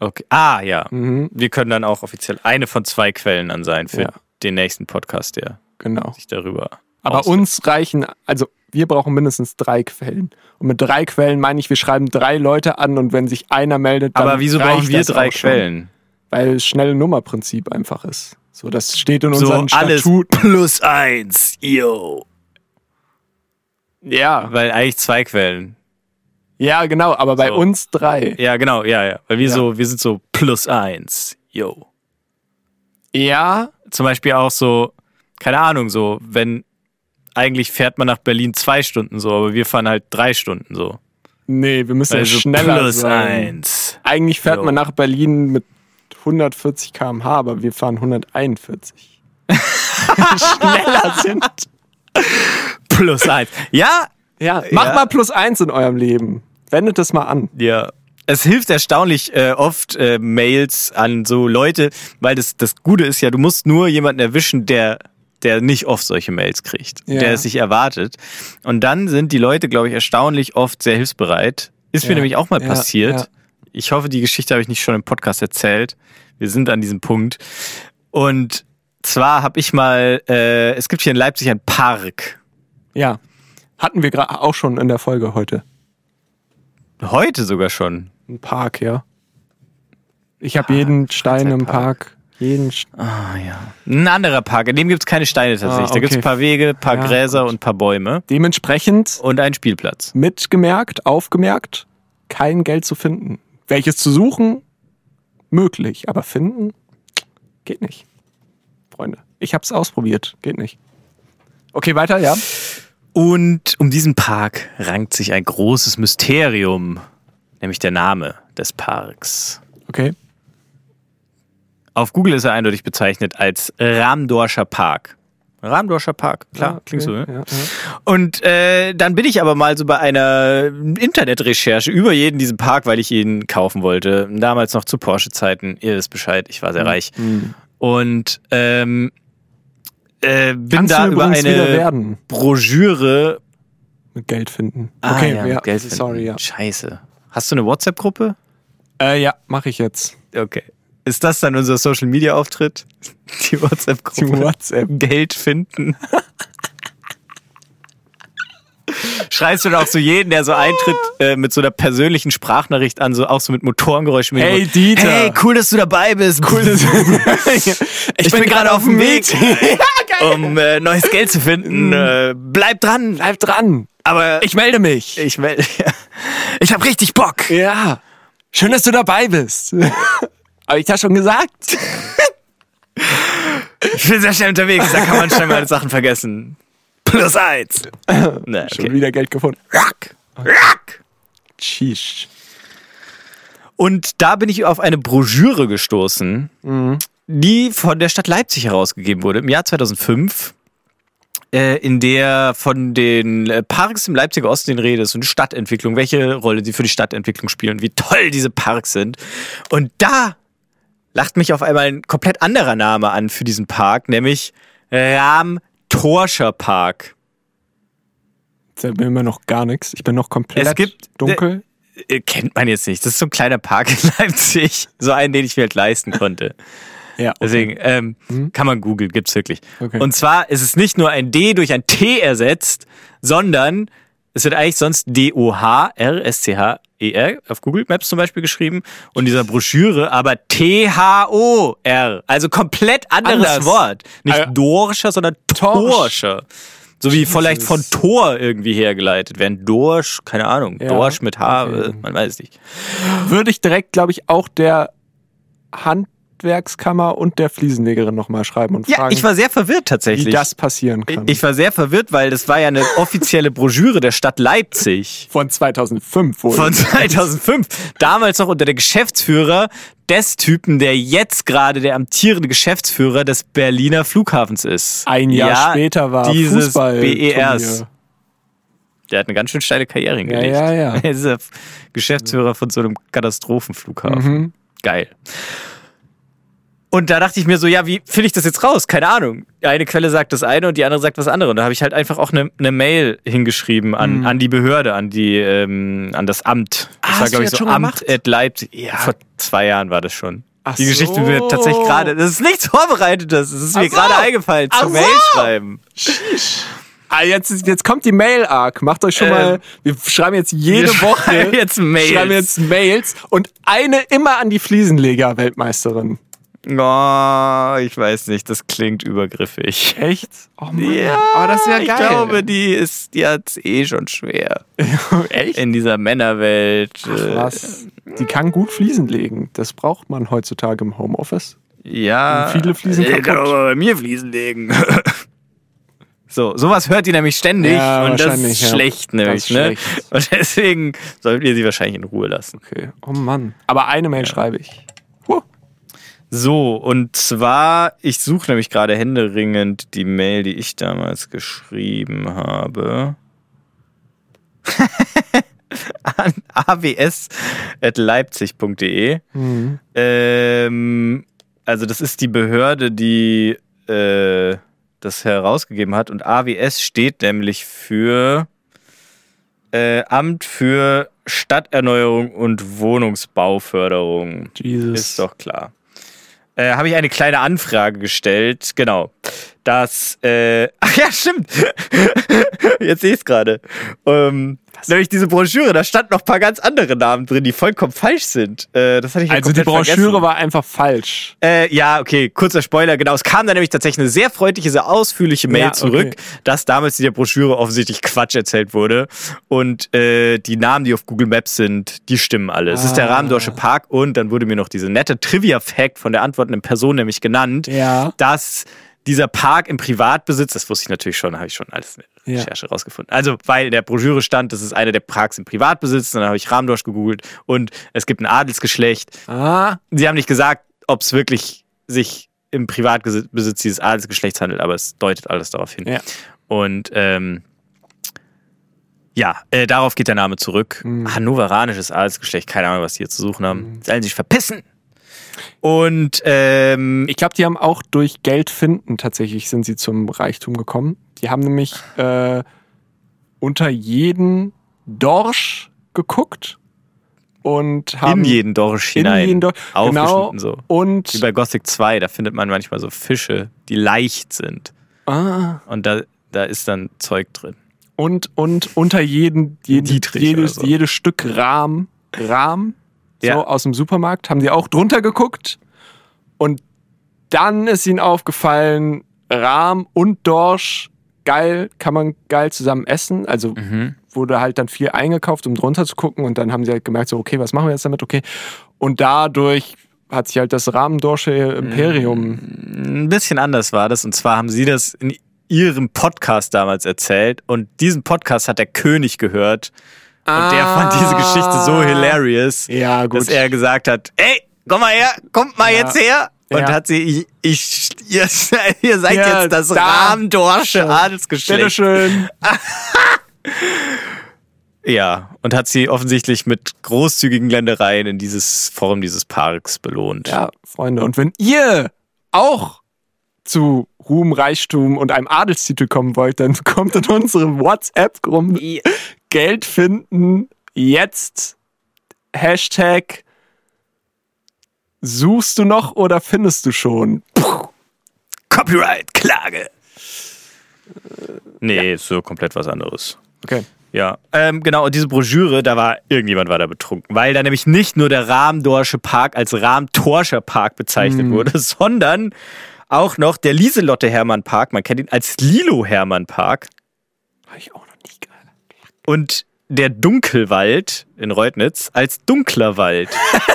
Okay. Ah, ja. Mhm, Wir können dann auch offiziell eine von zwei Quellen an sein für Ja. den nächsten Podcast, der genau. sich darüber. Aber auslässt. uns reichen, also wir brauchen mindestens drei Quellen. Und mit drei Quellen meine ich, wir schreiben drei Leute an und wenn sich einer meldet, dann Aber wieso brauchen wir drei. Quellen? Weil es schnelle Nummerprinzip einfach ist. So, das steht in So unseren alles Statuten. plus eins. Yo. Ja, Weil eigentlich zwei Quellen. ja, genau, aber bei So. uns drei. Ja, genau, ja, ja. Weil wir Ja. so, wir sind so plus eins. Yo. Ja, zum Beispiel auch so, keine Ahnung, so, wenn eigentlich fährt man nach Berlin zwei Stunden so, aber wir fahren halt drei Stunden so. nee, wir müssen Also schneller plus sein. eins. Eigentlich fährt Jo. man nach Berlin mit 140 km/h, aber wir fahren 141. schneller sind. Plus eins. Ja, Ja, macht Ja. mal plus eins in eurem Leben. Wendet es mal an. ja. Es hilft erstaunlich äh, oft äh, Mails an so Leute, weil das, das Gute ist ja, du musst nur jemanden erwischen, der, der nicht oft solche Mails kriegt, Ja. der es sich erwartet. Und dann sind die Leute, glaube ich, erstaunlich oft sehr hilfsbereit. Ist mir Ja. nämlich auch mal Ja, passiert. Ich hoffe, die Geschichte habe ich nicht schon im Podcast erzählt. Wir sind an diesem Punkt. Und zwar habe ich mal, äh, es gibt hier in Leipzig einen Park. Ja. Hatten wir gerade auch schon in der Folge heute. Heute sogar schon. Ein Park, ja. Ich habe jeden Stein im Park. Jeden St Ah ja. Ein anderer Park, in dem gibt es keine Steine tatsächlich. Ah, Da gibt es okay. ein paar Wege, ein paar Ja, Gräser und ein paar Bäume Dementsprechend und einen Spielplatz. mitgemerkt, aufgemerkt, kein Geld zu finden. Welches zu suchen, möglich, aber finden geht nicht. Freunde, ich habe es ausprobiert, geht nicht. Okay, weiter, ja. Und um diesen Park rankt sich ein großes Mysterium, nämlich der Name des Parks. Okay. Auf Google ist er eindeutig bezeichnet als Ramdorscher Park. Rahmdorfer Park, klar, Ah, okay. klingt so, ne? Ja, ja. Und äh, dann bin ich aber mal so bei einer Internetrecherche über jeden diesen Park, weil ich ihn kaufen wollte. Damals noch zu Porsche-Zeiten. Ihr wisst Bescheid, ich war sehr reich. Hm. Und ähm, äh, bin Kannst da über eine Broschüre. mit Geld finden. Ah, okay, ja, ja, Geld finden. sorry, ja. Scheiße. Hast du eine WhatsApp-Gruppe? Äh, ja, mache ich jetzt. Okay. Ist das dann unser Social-Media-Auftritt? Die WhatsApp-Gruppe? Die WhatsApp. Geld finden. Schreist du dann auch so jeden, der so eintritt, äh, mit so einer persönlichen Sprachnachricht an, so auch so mit Motorengeräuschen? Hey, Dieter. Hey, cool, dass du dabei bist. Cool, dass ich, bin gerade auf dem Weg. um äh, neues Geld zu finden. Äh, bleib dran. Bleib dran. Aber Ich melde mich. ich, mel- ich hab richtig Bock. Ja. Schön, dass du dabei bist. Habe ich das schon gesagt? Ich bin sehr schnell unterwegs, da kann man schnell mal Sachen vergessen. Plus eins. Schon okay. wieder Geld gefunden. Rock. Rock. Sheesh. Und da bin ich auf eine Broschüre gestoßen, die von der Stadt Leipzig herausgegeben wurde im Jahr 2005, äh, in der von den äh, Parks im Leipziger Osten die Rede ist und Stadtentwicklung, welche Rolle sie für die Stadtentwicklung spielen, wie toll diese Parks sind. Und lacht mich auf einmal ein komplett anderer Name an für diesen Park, nämlich Rahm-Torscher Park. Sagt mir immer noch gar nichts. Ich bin noch komplett Es gibt- dunkel. Äh, Kennt man jetzt nicht. Das ist so ein kleiner Park in Leipzig. So einen, den ich mir halt leisten konnte. Ja. Deswegen ähm, kann man googeln, gibt's wirklich. Okay. Und zwar ist es nicht nur ein D durch ein T ersetzt, sondern es wird eigentlich sonst D-O-H-R-S-C-H-E-R E auf Google Maps zum Beispiel geschrieben und dieser Broschüre aber T-H-O-R. Also komplett anderes Anders. Wort. Nicht ja. Dorscher, sondern Torsch. Torscher. So wie vielleicht von Tor irgendwie hergeleitet werden. Dorsch, keine Ahnung. Ja. Dorsch mit H, Okay. man weiß nicht. Würde ich direkt, glaube ich, auch der Handwerkskammer und der Fliesenlegerin nochmal schreiben und Ja, fragen, ich war sehr verwirrt tatsächlich. wie das passieren kann. Ich war sehr verwirrt, weil das war ja eine offizielle Broschüre der Stadt Leipzig von 2005 wohl. von 2005. Damals noch unter der Geschäftsführer des Typen, der jetzt gerade der amtierende Geschäftsführer des Berliner Flughafens ist. Ein Jahr ja, später war dieses Fußball BERs. Der hat eine ganz schön steile Karriere hingelegt. ja, ja. Er ist der Geschäftsführer von so einem Katastrophenflughafen. Mhm. Geil. Und da dachte ich mir so, ja, wie finde ich das jetzt raus? Keine Ahnung. Eine Quelle sagt das eine und die andere sagt das andere. Und da habe ich halt einfach auch eine, eine Mail hingeschrieben an, an die Behörde, an die, ähm, an das Amt. Das Ah, war, glaube ich, so Amt at Leipzig. Ja, vor zwei Jahren war das schon. Ach die Geschichte so. wird tatsächlich gerade, das ist nichts Vorbereitetes. Es ist mir Ach so. gerade eingefallen zum so. Mail schreiben. Ah, jetzt, jetzt kommt die Mail-Arc. Macht euch schon Ähm, mal. Wir schreiben jetzt jede wir Woche. schreiben jetzt Mails. Schreiben jetzt Mails und eine immer an die Fliesenleger-Weltmeisterin. Oh, ich weiß nicht, das klingt übergriffig. Echt? Oh Mann. Ja, aber das wäre Ich geil. glaube, die ist, die hat's eh schon schwer. Echt? In dieser Männerwelt. äh, Was? Die kann gut Fliesen legen. Das braucht man heutzutage im Homeoffice. Ja. Viele Fliesen Äh, kaputt. kann aber bei mir Fliesen legen. so, sowas hört ihr nämlich ständig Ja, und das ist ja. schlecht nämlich, ne? schlecht. Und deswegen sollten wir sie wahrscheinlich in Ruhe lassen. Okay. Oh Mann. Aber eine Mail schreibe ich. So, und zwar, ich suche nämlich gerade händeringend die Mail, die ich damals geschrieben habe. An aws.leipzig.de. Mhm. Ähm, also, das ist die Behörde, die äh, das herausgegeben hat. Und AWS steht nämlich für äh, Amt für Stadterneuerung und Wohnungsbauförderung. Jesus. Ist doch klar. Äh, Habe ich eine kleine Anfrage gestellt, genau. Das, äh, ach ja, stimmt. Jetzt sehe ich es gerade. Ähm, nämlich diese Broschüre, da stand noch ein paar ganz andere Namen drin, die vollkommen falsch sind. Äh, das hatte ich ja Also die Broschüre vergessen. war einfach falsch. Äh, ja, okay, kurzer Spoiler, genau. Es kam dann nämlich tatsächlich eine sehr freundliche, sehr ausführliche Mail Ja, okay. zurück, dass damals in der Broschüre offensichtlich Quatsch erzählt wurde. Und äh, die Namen, die auf Google Maps sind, die stimmen alle. Es ist der Ah. Rahmendorfsche Park und dann wurde mir noch diese nette Trivia-Fact von der antwortenden Person nämlich genannt, Ja. dass dieser Park im Privatbesitz, das wusste ich natürlich schon, habe ich schon alles in der Ja. Recherche rausgefunden. Also, weil in der Broschüre stand, das ist einer der Parks im Privatbesitz, dann habe ich Rahmendorf gegoogelt und es gibt ein Adelsgeschlecht Ah. sie haben nicht gesagt, ob es wirklich sich im Privatbesitz dieses Adelsgeschlechts handelt, aber es deutet alles darauf hin. Ja. Und ähm, ja, äh, darauf geht der Name zurück. Mhm. Hannoveranisches Adelsgeschlecht, keine Ahnung, was die hier zu suchen haben. Sollen sich verpissen. Und ähm, Ich glaube, die haben auch durch Geld finden tatsächlich sind sie zum Reichtum gekommen. Die haben nämlich äh, unter jeden Dorsch geguckt und haben in jeden Dorsch in hinein jeden Dorsch genau aufgeschnitten so. und Wie bei Gothic 2, da findet man manchmal so Fische, die leicht sind. ah, Und da, da ist dann Zeug drin. und und unter jeden, jeden jedes, so. jedes Stück Rahm Rahm so Ja. aus dem Supermarkt haben sie auch drunter geguckt und dann ist ihnen aufgefallen Rahm und Dorsch geil kann man geil zusammen essen also Mhm. wurde halt dann viel eingekauft, um drunter zu gucken. Und dann haben sie halt gemerkt, so, okay, was machen wir jetzt damit? Okay. Und dadurch hat sich halt das Rahmendorsche Imperium. Ein bisschen anders war das. Und zwar haben sie das in ihrem Podcast damals erzählt. Und diesen Podcast hat der König gehört. Und der fand diese Geschichte so hilarious, Ah. Ja, gut. dass er gesagt hat, ey, komm mal her, kommt mal Ja. jetzt her. Und Ja. hat sie, ich, ich ihr, ihr seid Ja, jetzt das da. Rahmendorsche Adelsgeschlecht. Bitteschön. Ja, und hat sie offensichtlich mit großzügigen Ländereien in dieses Form dieses Parks belohnt. Ja, Freunde. Und wenn ihr auch zu Ruhm, Reichtum und einem Adelstitel kommen wollt, dann kommt in unsere WhatsApp-Gruppe Geld finden jetzt. Hashtag suchst du noch oder findest du schon? Copyright-Klage. Nee, ist so komplett was anderes. Okay. Ja, ähm, genau, und diese Broschüre, da war, irgendjemand war da betrunken, weil da nämlich nicht nur der Rahmdorsche Park als Rahmtorscher Park bezeichnet wurde, sondern auch noch der Lieselotte Hermann Park, man kennt ihn als Lilo Hermann Park Hab ich auch. Und der Dunkelwald in Reutnitz als Dunkler Wald.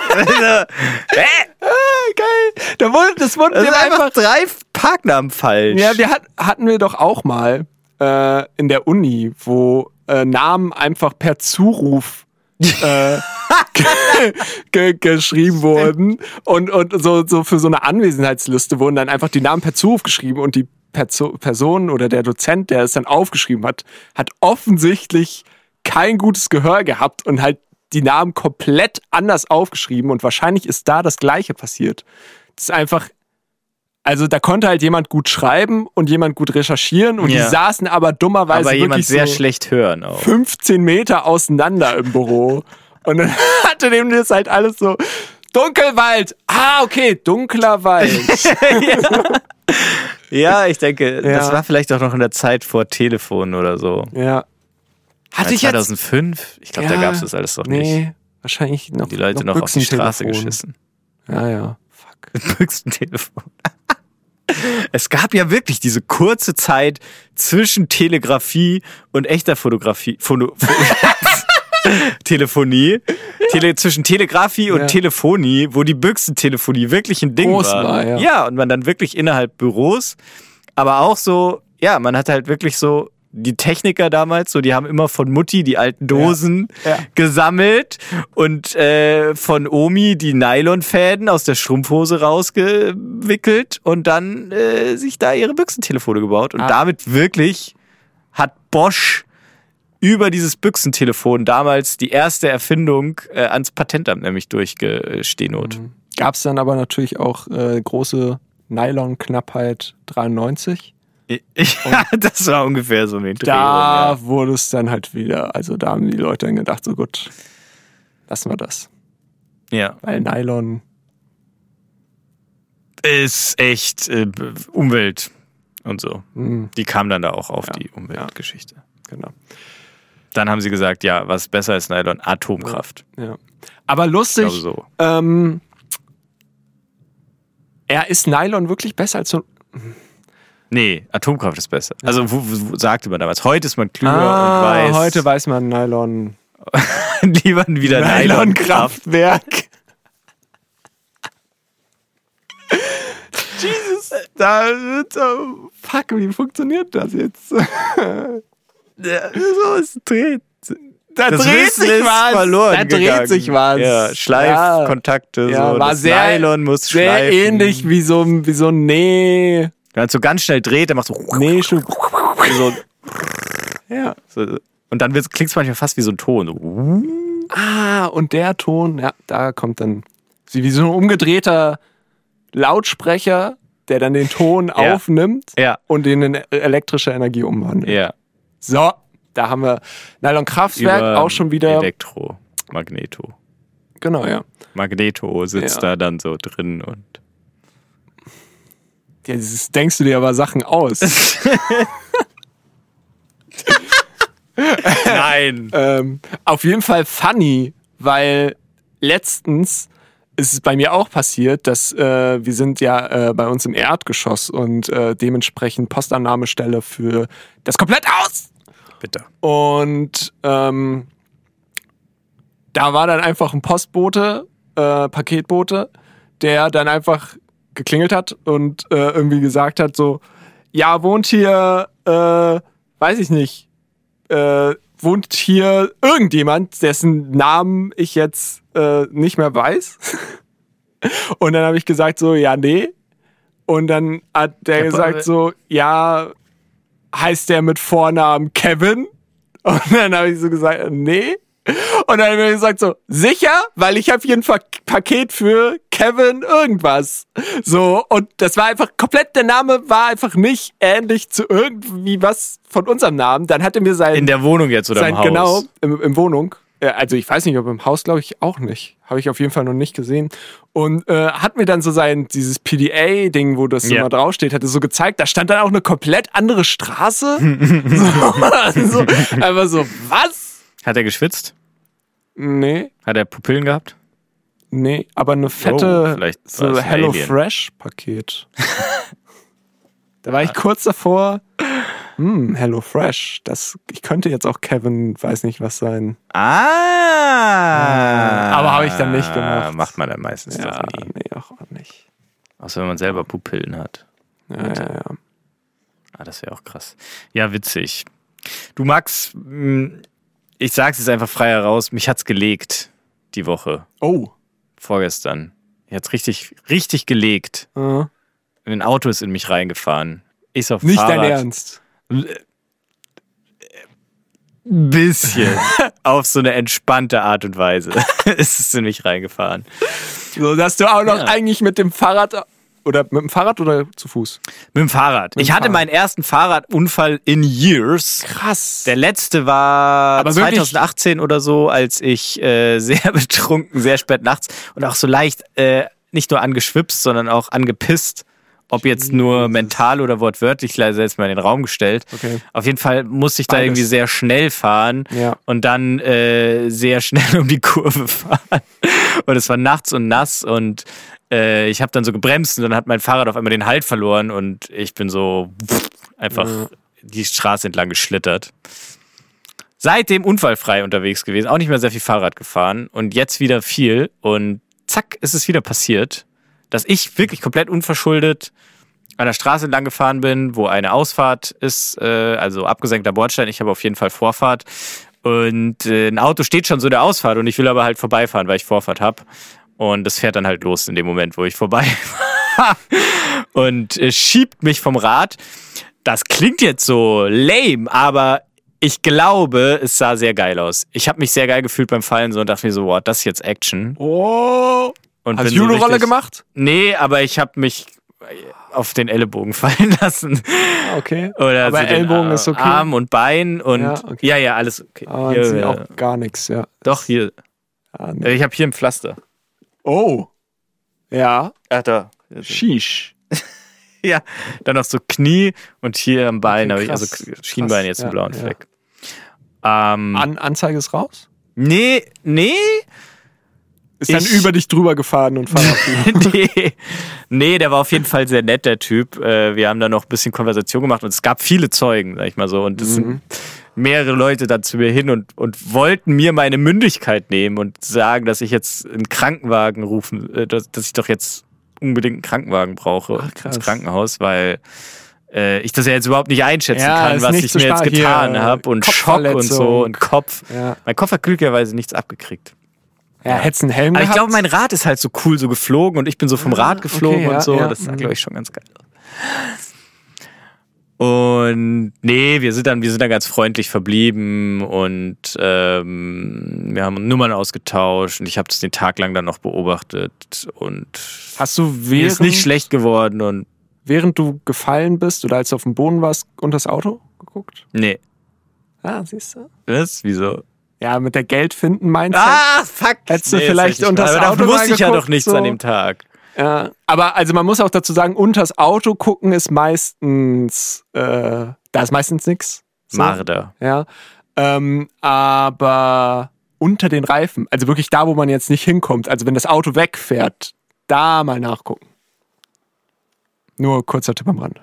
also, hä? Ah, geil. Da wurde, das wurde Das einfach einfach drei Parknamen falsch. Ja, wir hat, hatten wir doch auch mal äh, in der Uni, wo äh, Namen einfach per Zuruf äh, ge ge geschrieben wurden und, und so, so für so eine Anwesenheitsliste wurden dann einfach die Namen per Zuruf geschrieben und die Perso Person oder der Dozent, der es dann aufgeschrieben hat, hat offensichtlich kein gutes Gehör gehabt und halt die Namen komplett anders aufgeschrieben und wahrscheinlich ist da das Gleiche passiert. Das ist einfach also da konnte halt jemand gut schreiben und jemand gut recherchieren und Ja. die saßen aber dummerweise aber wirklich sehr so schlecht hören auch. 15 Meter auseinander im Büro. Und dann hatte dem das halt alles so Dunkelwald. Ah, okay, dunkler Wald. Ja, ich denke, Ja. das war vielleicht auch noch in der Zeit vor Telefon oder so. ja. Hatte Ja, ich jetzt 2005? Ich glaube, da Ja, gab es das alles noch nicht. Nee, wahrscheinlich noch Die Leute noch, auf die Straße geschissen. Ja, ja. Fuck. Büchsentelefon. Es gab ja wirklich diese kurze Zeit zwischen Telegrafie und echter Fotografie. Phono, Telefonie. Tele, zwischen Telegrafie und Ja. Telefonie, wo die Büchsentelefonie wirklich ein Ding Groß war. war, ja. ja, und man dann wirklich innerhalb Büros, aber auch so, ja, man hat halt wirklich so die Techniker damals, so die haben immer von Mutti die alten Dosen Ja. gesammelt und äh, von Omi die Nylonfäden aus der Strumpfhose rausgewickelt und dann äh, sich da ihre Büchsentelefone gebaut. Und Ah. damit wirklich hat Bosch über dieses Büchsentelefon damals die erste Erfindung äh, ans Patentamt nämlich durchgestehnt. Gab es dann aber natürlich auch äh, große Nylon-Knappheit 93. Ja, das war ungefähr so ein Dreh. Da ja. wurde es dann halt wieder, also da haben die Leute dann gedacht, so gut, lassen wir das. ja. Weil Nylon, Ist echt äh, Umwelt und so. hm, Die kam dann da auch auf Ja. die Umweltgeschichte. genau. Dann haben sie gesagt, ja, was ist besser als Nylon? Atomkraft. Ja. Aber lustig, so. ähm, er ist Nylon wirklich besser als so. Nee, Atomkraft ist besser. Also wo, wo, sagte man damals? Heute ist man klüger Ah, und weiß. heute weiß man Nylon. lieber wieder Nylonkraft. Nylon-Kraftwerk. Jesus, da fuck, wie funktioniert das jetzt? Ja, so es dreht. Da das dreht Wissen sich was. verloren Da dreht gegangen. sich was. Ja, Schleifkontakte, Ja, so. war das sehr- Nylon muss Sehr schleifen. ähnlich wie so, ein- wie so ein Nee. Wenn man so ganz schnell dreht, dann macht so, Nähschub. so, Ja. so und dann klingt es manchmal fast wie so ein Ton. So. Ah, und der Ton, ja, da kommt dann wie so ein umgedrehter Lautsprecher, der dann den Ton Ja. aufnimmt Ja, und in eine elektrische Energie umwandelt. ja. So, da haben wir Nylon Kraftwerk Über auch schon wieder. Elektro, Magneto. Genau, ja. Magneto sitzt Ja. da dann so drin und ja dieses, denkst du dir aber Sachen aus. Nein. ähm, auf jeden Fall funny, weil letztens ist es bei mir auch passiert, dass äh, wir sind ja äh, bei uns im Erdgeschoss und äh, dementsprechend Postannahmestelle für das komplett aus. Bitte. Und ähm, da war dann einfach ein Postbote, äh, Paketbote, der dann einfach geklingelt hat und äh, irgendwie gesagt hat, so, ja, wohnt hier, äh, weiß ich nicht, äh, wohnt hier irgendjemand, dessen Namen ich jetzt äh, nicht mehr weiß. Und dann habe ich gesagt so, ja, nee. Und dann hat der Ja, gesagt so, ja, heißt der mit Vornamen Kevin? Und dann habe ich so gesagt, nee. Und dann habe ich gesagt so, sicher? Weil ich habe hier ein Paket für Kevin irgendwas. So, und das war einfach komplett, der Name war einfach nicht ähnlich zu irgendwie was von unserem Namen. Dann hat er mir sein In der Wohnung jetzt oder sein, im Haus? Genau, im, im Wohnung. Äh, Also ich weiß nicht, ob im Haus, glaube ich, auch nicht. Habe ich auf jeden Fall noch nicht gesehen. Und äh, hat mir dann so sein, dieses PDA-Ding, wo das Ja. immer draufsteht, hatte so gezeigt, da stand dann auch eine komplett andere Straße. so, so, einfach so, was? Hat er geschwitzt? Nee, Hat er Pupillen gehabt? nee, aber eine fette Oh, vielleicht so Hello Alien. Fresh-Paket. da war ich kurz davor. Hm, Hello Fresh. Das, ich könnte jetzt auch Kevin, weiß nicht was sein. Ah. Aber habe ich dann nicht gemacht. Macht man dann meistens Ja, doch nie. nee, auch nicht. Außer wenn man selber Pupillen hat. Ja, ja, ja. Ah, das wäre auch krass. Ja, witzig. Du Max, mh, ich sag's jetzt einfach frei heraus, mich hat's gelegt die Woche, Oh. vorgestern. Mich hat's richtig, richtig gelegt. Äh, Ein Auto ist in mich reingefahren. Ich auf nicht Fahrrad. dein Ernst. Ein bisschen. auf so eine entspannte Art und Weise ist es in mich reingefahren. So, dass du auch noch Ja. eigentlich mit dem Fahrrad oder mit dem Fahrrad oder zu Fuß? Mit dem Fahrrad. Mit dem ich hatte Fahrrad. meinen ersten Fahrradunfall in years. Krass. Der letzte war Aber wirklich- 2018 oder so, als ich äh, sehr betrunken, sehr spät nachts und auch so leicht äh, nicht nur angeschwipst, sondern auch angepisst. Ob jetzt nur mental oder wortwörtlich, leider selbst mal in den Raum gestellt. Okay. Auf jeden Fall musste ich da Beides. irgendwie sehr schnell fahren Ja. und dann äh, sehr schnell um die Kurve fahren. Und es war nachts und nass und äh, ich habe dann so gebremst und dann hat mein Fahrrad auf einmal den Halt verloren und ich bin so pff, einfach Ja. die Straße entlang geschlittert. Seitdem unfallfrei unterwegs gewesen, auch nicht mehr sehr viel Fahrrad gefahren und jetzt wieder viel und zack ist es wieder passiert, dass ich wirklich komplett unverschuldet an der Straße entlang gefahren bin, wo eine Ausfahrt ist, äh, also abgesenkter Bordstein. Ich habe auf jeden Fall Vorfahrt. Und äh, ein Auto steht schon so der Ausfahrt und ich will aber halt vorbeifahren, weil ich Vorfahrt habe. Und das fährt dann halt los in dem Moment, wo ich vorbei und äh, schiebt mich vom Rad. Das klingt jetzt so lame, aber ich glaube, es sah sehr geil aus. Ich habe mich sehr geil gefühlt beim Fallen so und dachte mir so, wow, das ist jetzt Action. Oh. Und Hast du Judo-Rolle gemacht? Nee, aber ich habe mich auf den Ellenbogen fallen lassen. Okay. Oder Aber so Ellbogen Ar- ist okay. Arm und Bein und Ja, ja, okay. ja, alles okay. Aber Hier, man sieht äh, auch gar nichts, ja. Doch, hier. Ah, nee. Ich habe hier ein Pflaster. Oh. Ja. Ach, da. Sheesh. Ja, dann noch so Knie und hier am Bein Okay, habe ich, also Schienbein krass, jetzt einen ja, blauen ja. Fleck. Ähm, An Anzeige ist raus? nee, nee, Ist dann Ich- über dich drüber gefahren und Fahrrad. nee, nee, der war auf jeden Fall sehr nett, der Typ. Äh, Wir haben da noch ein bisschen Konversation gemacht und es gab viele Zeugen, sag ich mal so. Und es Mhm. sind mehrere Leute dann zu mir hin und, und wollten mir meine Mündigkeit nehmen und sagen, dass ich jetzt einen Krankenwagen rufen, äh, dass, dass ich doch jetzt unbedingt einen Krankenwagen brauche Ach, ins Krankenhaus, weil äh, ich das ja jetzt überhaupt nicht einschätzen Ja, kann, was ich so mir jetzt getan habe und Schock und so und Kopf. Ja. Mein Kopf hat glücklicherweise nichts abgekriegt. Ja, hättest einen Helm Aber ich glaube, mein Rad ist halt so cool so geflogen und ich bin so vom Rad geflogen okay, ja, und so. ja. Das sah, Mhm. glaube ich, schon ganz geil aus. Und nee, wir sind dann, wir sind dann ganz freundlich verblieben und ähm, wir haben Nummern ausgetauscht und ich habe das den Tag lang dann noch beobachtet und Hast du während, ist nicht schlecht geworden und während du gefallen bist oder als du auf dem Boden warst, unter das Auto geguckt? nee, Ah, siehst du? was? Wieso? Ja, mit der Geld finden Mindset. Ah, fuck! Hättest du das vielleicht unter das Aber Auto wusste ich ja doch nichts so. an dem Tag. Ja, aber also man muss auch dazu sagen, unters Auto gucken ist meistens, äh, da ist meistens nix. So. Marder. Ja. Ähm, aber unter den Reifen, also wirklich da, wo man jetzt nicht hinkommt, also wenn das Auto wegfährt, da mal nachgucken. Nur kurzer Tipp am Rand.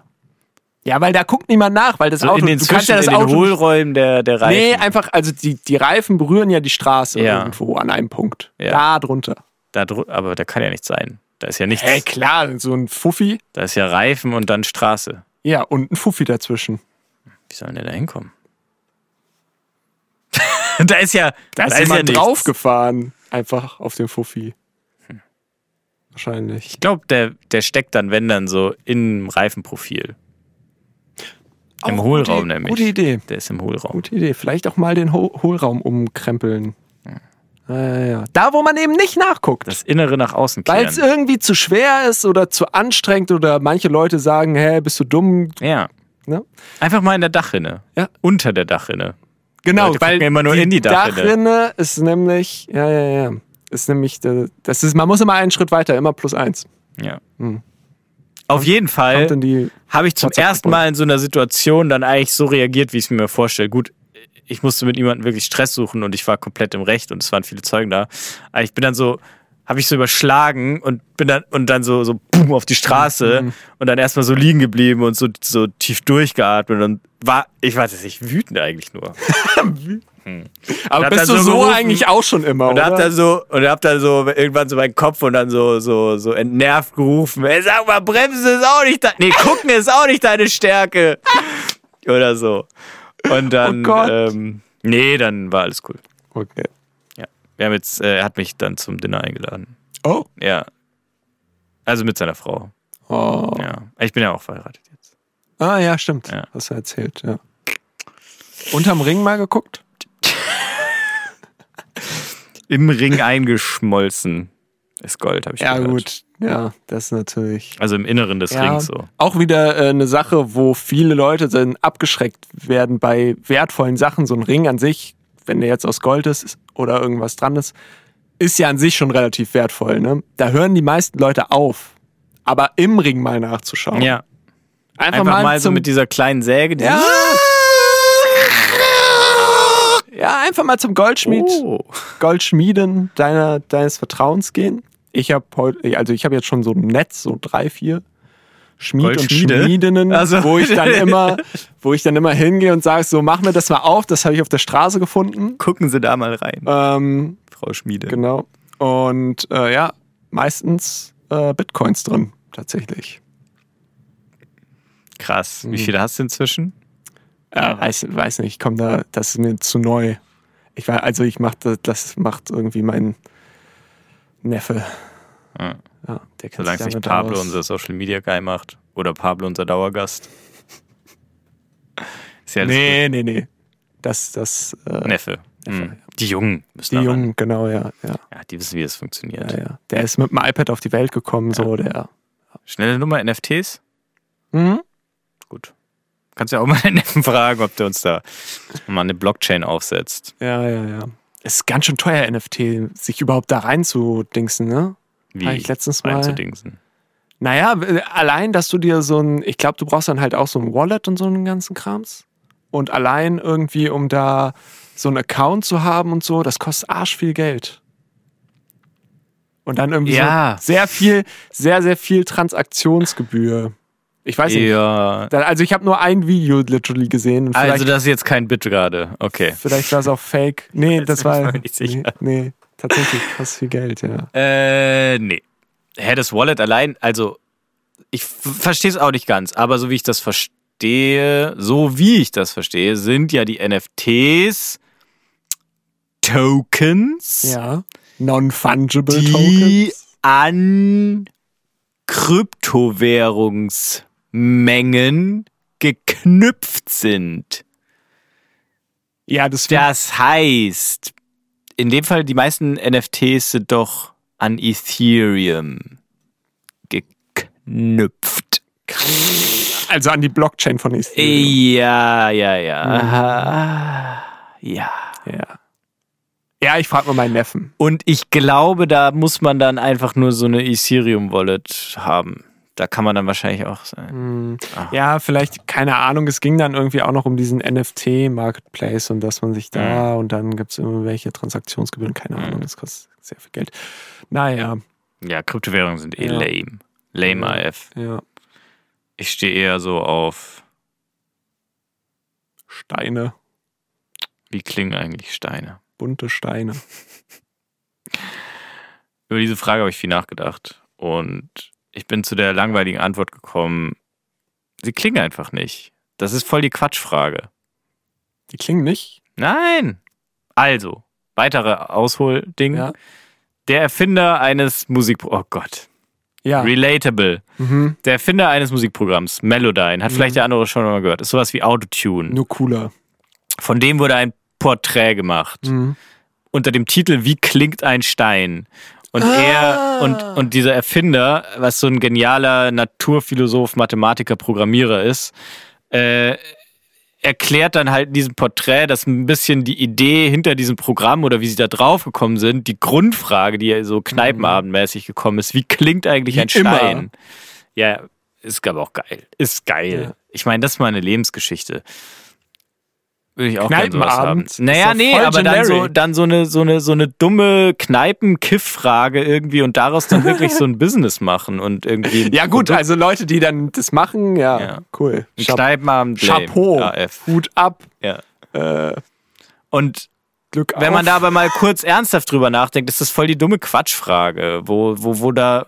Ja, weil da guckt niemand nach, weil das So Auto, in den, du kannst ja das in den Auto. Hohlräumen der, der Reifen. nee, einfach, also die, die Reifen berühren ja die Straße Ja. irgendwo an einem Punkt. Ja. Da drunter. Da drü- aber da kann ja nichts sein. Da ist ja nichts. Hey, klar, so ein Fuffi. Da ist ja Reifen und dann Straße. Ja, und ein Fuffi dazwischen. Wie soll denn der da hinkommen? da ist ja, Da ist ja jemand nichts. draufgefahren. Einfach auf dem Fuffi. Wahrscheinlich. Ich glaube, der, der steckt dann, wenn dann so im Reifenprofil. Im Auch Hohlraum gute, nämlich. Gute Idee. Der ist im Hohlraum. Gute Idee. Vielleicht auch mal den Ho Hohlraum umkrempeln. Ja, ja, ja. Da, wo man eben nicht nachguckt. Das Innere nach außen Weil es irgendwie zu schwer ist oder zu anstrengend oder manche Leute sagen, hä, bist du dumm? Ja. Ne? Einfach mal in der Dachrinne. Ja. Unter der Dachrinne. Genau, weil immer nur die in die Dachrinne. Dachrinne ist nämlich, ja, ja, ja. Ist nämlich, äh, das ist, man muss immer einen Schritt weiter, immer plus eins. Ja. Hm. Auf jeden Fall habe ich zum ersten Mal in so einer Situation dann eigentlich so reagiert, wie ich es mir vorstelle. Gut, ich musste mit niemandem wirklich Stress suchen und ich war komplett im Recht und es waren viele Zeugen da. Aber ich bin dann so, habe ich so überschlagen und bin dann und dann so so boom auf die Straße Mhm. und dann erstmal so liegen geblieben und so so tief durchgeatmet und war ich weiß es nicht wütend eigentlich nur. aber hab bist du so gerufen eigentlich auch schon immer, Und oder? hab dann so und hab dann so irgendwann so meinen Kopf und dann so so so entnervt gerufen. Ey, sag mal, bremsen ist auch nicht nee, gucken ist auch nicht deine Stärke oder so. Und dann Oh ähm, nee, dann war alles cool. okay. Ja, wir haben jetzt äh, er hat mich dann zum Dinner eingeladen. Oh. Ja. Also mit seiner Frau. oh. Ja. Ich bin ja auch verheiratet jetzt. Ah, ja, stimmt. Ja. Hast du erzählt, ja. Unterm Ring mal geguckt? Im Ring eingeschmolzen ist Gold, habe ich Ja, gehört. gut. Ja, das ist natürlich. Also im Inneren des Ja, Rings so. Auch wieder äh, eine Sache, wo viele Leute dann abgeschreckt werden bei wertvollen Sachen. So ein Ring an sich, wenn der jetzt aus Gold ist oder irgendwas dran ist, ist ja an sich schon relativ wertvoll. Ne? Da hören die meisten Leute auf. Aber im Ring mal nachzuschauen. Ja. Einfach, Einfach mal so zum, mit dieser kleinen Säge. die- ja. ja, einfach mal zum Goldschmied. Oh. Goldschmieden deiner, deines Vertrauens gehen. Ich habe heute, also ich habe jetzt schon so ein Netz, so drei, vier Schmied und? Schmiedinnen, Also- wo ich dann immer, wo ich dann immer hingehe und sage, so mach mir das mal auf, das habe ich auf der Straße gefunden. Gucken Sie da mal rein, Ähm, Frau Schmiede. genau. Und äh, ja, meistens äh, Bitcoins drin, tatsächlich. Krass. Wie viele hast du inzwischen? Ja, weiß, weiß nicht, ich komme da, das ist mir zu neu. Ich war, also ich mache das, das macht irgendwie mein Neffe. Ja. Ja, der kennt Solange es nicht Pablo, aus. unser Social Media Guy, macht. Oder Pablo, unser Dauergast. Ist ja Nee, nee, nee. Das, das, äh, gut. Neffe. Neffe, Hm. Die Jungen müssen die ran. Jungen, genau, ja, ja, Ja, die wissen, wie es funktioniert. ja, ja. Der ist mit dem iPad auf die Welt gekommen, so, der. Schnelle Nummer NFTs? Mhm. Gut. Kannst ja auch mal den Neffen fragen, ob der uns da mal eine Blockchain aufsetzt. Ja, ja, ja. Es ist ganz schön teuer, NFT, sich überhaupt da reinzudingsen, ne? Wie Habe ich letztens mal. reinzudingsen. Naja, allein, dass du dir so ein, ich glaube, du brauchst dann halt auch so ein Wallet und so einen ganzen Krams. Und allein irgendwie, um da so einen Account zu haben und so, das kostet arsch viel Geld. Und dann irgendwie Ja. so sehr viel, sehr, sehr viel Transaktionsgebühr. Ich weiß nicht. Ja. Also ich habe nur ein Video literally gesehen. Also das ist jetzt kein Bit gerade. Okay. vielleicht war es auch fake. Nee, das ich war. mir nicht sicher. Nee, nee, tatsächlich kostet viel Geld, ja. Äh, nee. Hä, das Wallet allein, also ich verstehe es auch nicht ganz, aber so wie ich das verstehe, so wie ich das verstehe, sind ja die NFTs Tokens, Ja. Non-fungible die Tokens. an Kryptowährungsmengen geknüpft sind. Ja, das, Das heißt, in dem Fall, die meisten NFTs sind doch an Ethereum geknüpft. also an die Blockchain von Ethereum. Ja, ja, ja. Aha. Ja. Ja. Ja, ich frage mal meinen Neffen. Und ich glaube, da muss man dann einfach nur so eine Ethereum-Wallet haben. Da kann man dann wahrscheinlich auch sein. Ja, vielleicht, keine Ahnung, es ging dann irgendwie auch noch um diesen NFT-Marketplace und dass man sich da und dann gibt es irgendwelche Transaktionsgebühren, keine Ahnung, das kostet sehr viel Geld. Naja, Ja, Kryptowährungen sind eh Ja. lame. Lame Ja. AF. ja, Ich stehe eher so auf, Steine, wie klingen eigentlich Steine? bunte Steine. Über diese Frage habe ich viel nachgedacht und ich bin zu der langweiligen Antwort gekommen, sie klingen einfach nicht. Das ist voll die Quatschfrage. Die klingen nicht. Nein. Also, weitere Ausholding. Ja. Der Erfinder eines Musik... Oh Gott. Ja. Relatable. Mhm. Der Erfinder eines Musikprogramms, Melodyne, hat vielleicht der andere schon mal gehört. Ist sowas wie Autotune. Nur cooler. Von dem wurde ein Porträt gemacht. Mhm. Unter dem Titel Wie klingt ein Stein? Und er und, und dieser Erfinder, was so ein genialer Naturphilosoph, Mathematiker, Programmierer ist, äh, erklärt dann halt in diesem Porträt, dass ein bisschen die Idee hinter diesem Programm oder wie sie da drauf gekommen sind, die Grundfrage, die so kneipenabendmäßig gekommen ist, wie klingt eigentlich Wie ein Stein? immer. Ja, ist aber auch geil. Ist geil. Ja. Ich meine, das ist mal eine Lebensgeschichte. Würde ich auch. Kneipenabend? Naja, nee, aber dann so, dann so eine, so eine, so eine dumme Kneipen-Kiff-Frage irgendwie und daraus dann wirklich so ein Business machen und irgendwie. Ja, gut, Produkt- also Leute, die dann das machen, ja, Ja. cool. ein Chap Kneipenabend. Chapeau. AF. Hut ab. Ja. Äh, Und Glück wenn man auf. da aber mal kurz ernsthaft drüber nachdenkt, ist das voll die dumme Quatschfrage, wo, wo, wo da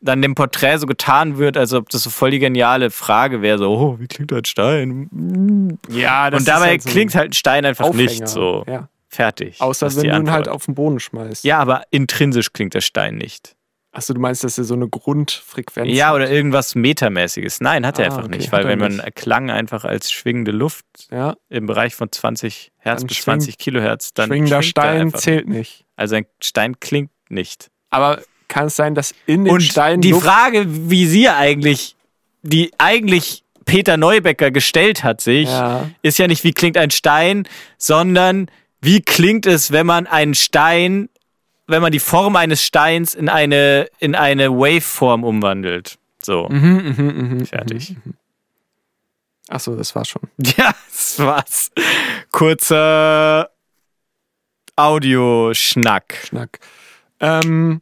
dann dem Porträt so getan wird, als ob das so voll die geniale Frage wäre, so, oh, wie klingt ein Stein? Ja, das und dabei halt so klingt halt ein Stein einfach Aufhänger. nicht so. Ja. Fertig. Außer wenn du ihn halt auf den Boden schmeißt. Ja, aber intrinsisch klingt der Stein nicht. Achso, du meinst, dass er so eine Grundfrequenz Ja, hat? oder irgendwas Metamäßiges. Nein, hat er Ah, einfach okay, nicht, weil er wenn man nicht. Klang einfach als schwingende Luft Ja, im Bereich von 20 Hertz Dann bis schwingt- 20 Kilohertz, dann schwingender er Stein zählt nicht. Also ein Stein klingt nicht. Aber kann es sein, dass in den Und Steinen die Frage, wie sie eigentlich, die eigentlich Peter Neubecker gestellt hat sich, Ja. ist ja nicht, wie klingt ein Stein, sondern wie klingt es, wenn man einen Stein, wenn man die Form eines Steins in eine, in eine Waveform umwandelt. So, Mhm, mhm, mhm. fertig. Achso, das war schon. Ja, das war's. Kurzer Audioschnack. Schnack. Ähm,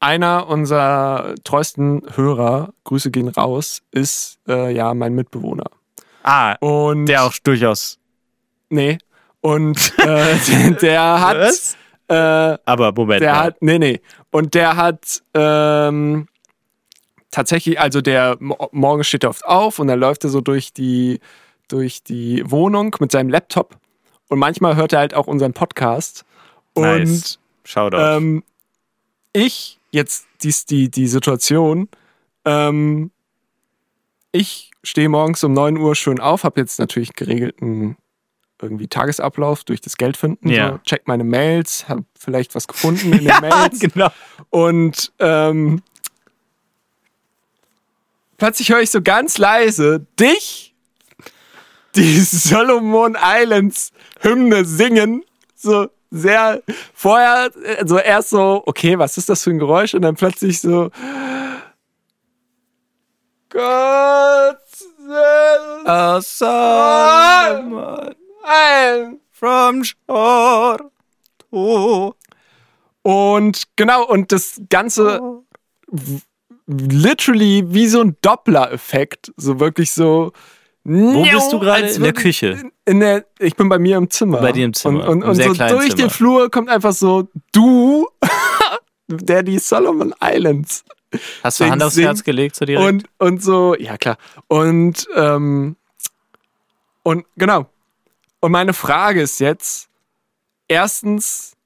einer unserer treuesten Hörer, Grüße gehen raus, ist äh, ja mein Mitbewohner. Ah, Und der auch durchaus. Nee. Und äh, der, der hat. Was? Äh, Aber Moment. der mal. hat. Nee, nee. Und der hat ähm, tatsächlich, also der mo- morgen steht er oft auf und dann läuft er so durch die, durch die Wohnung mit seinem Laptop. Und manchmal hört er halt auch unseren Podcast. Und nice. Shoutout. ähm, ich, jetzt dies, die, die Situation, ähm, ich stehe morgens um 9 Uhr schön auf, habe jetzt natürlich geregelten irgendwie Tagesablauf durch das Geld finden, Ja. so, check meine Mails, habe vielleicht was gefunden in den ja, Mails genau. und ähm, plötzlich höre ich so ganz leise dich die Solomon Islands Hymne singen, so sehr vorher, also erst so, okay, was ist das für ein Geräusch? Und dann plötzlich so, Gott Dank. from shore to Und genau, und das Ganze w- literally wie so ein Doppler-Effekt. So wirklich so. Wo bist du gerade? In der Küche? In der, ich bin bei mir im Zimmer. Bei dir im Zimmer, Und, und, und so durch Zimmer. den Flur kommt einfach so du, der die Solomon Islands Hast du Hand aufs. Herz gelegt so direkt? und, und so, ja klar. Und, ähm, und genau. Und meine Frage ist jetzt, erstens,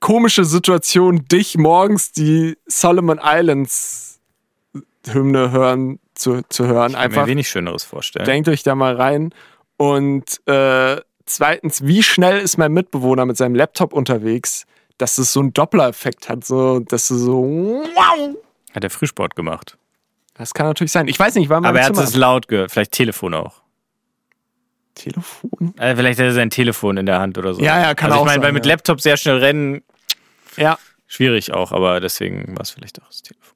komische Situation, dich morgens die Solomon Islands Hymne hören, zu, zu hören. ich kann mir Einfach wenig Schöneres vorstellen. denkt euch da mal rein. Und äh, zweitens, wie schnell ist mein Mitbewohner mit seinem Laptop unterwegs, dass es so einen Doppler-Effekt hat, so, dass es so, wow. Hat er Frühsport gemacht. Das kann natürlich sein. Ich weiß nicht, war mein Aber er hat Zimmer. es laut gehört. Vielleicht Telefon auch. Telefon? Äh, vielleicht hat er sein Telefon in der Hand oder so. Ja, ja, kann also auch ich meine, sein, weil mit ja. Laptop sehr schnell rennen, Ja. schwierig auch, aber deswegen war es vielleicht auch das Telefon.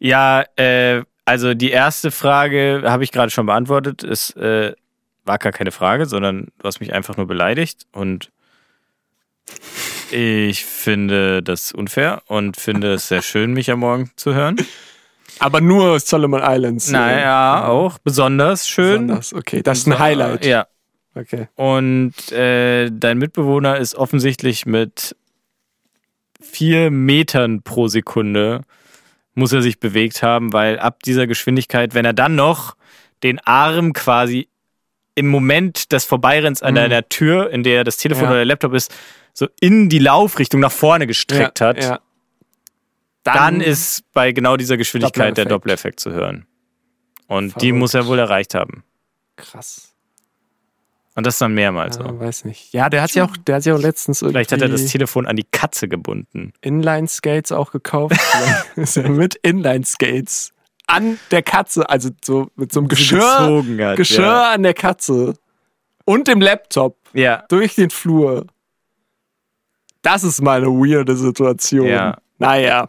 Ja, äh, also die erste Frage habe ich gerade schon beantwortet. Es äh, war gar keine Frage, sondern du hast mich einfach nur beleidigt und ich finde das unfair und finde es sehr schön, mich am Morgen zu hören. Aber nur Solomon Islands. Naja, auch besonders schön. Besonders. Okay, das ist ein Highlight. Ja. Okay. Und äh, dein Mitbewohner ist offensichtlich mit vier Metern pro Sekunde muss er sich bewegt haben, weil ab dieser Geschwindigkeit, wenn er dann noch den Arm quasi im Moment des Vorbeirenns an Mhm. deiner Tür, in der das Telefon Ja. oder der Laptop ist, so in die Laufrichtung nach vorne gestreckt ja, hat, Ja. dann, ist bei genau dieser Geschwindigkeit der Dopplereffekt. Zu hören. Und die Verrückt. muss er wohl erreicht haben. krass. Und das dann mehrmals. Ja, so. weiß nicht. Ja, der hat ja auch, der hat ja auch letztens irgendwie Vielleicht hat er das Telefon an die Katze gebunden. Inline Skates auch gekauft. Ist er mit Inline Skates an der Katze, also so mit so einem Geschirr, gezogen hat, Geschirr ja. an der Katze und dem Laptop Ja. durch den Flur. Das ist mal eine weirde Situation. Ja. Naja.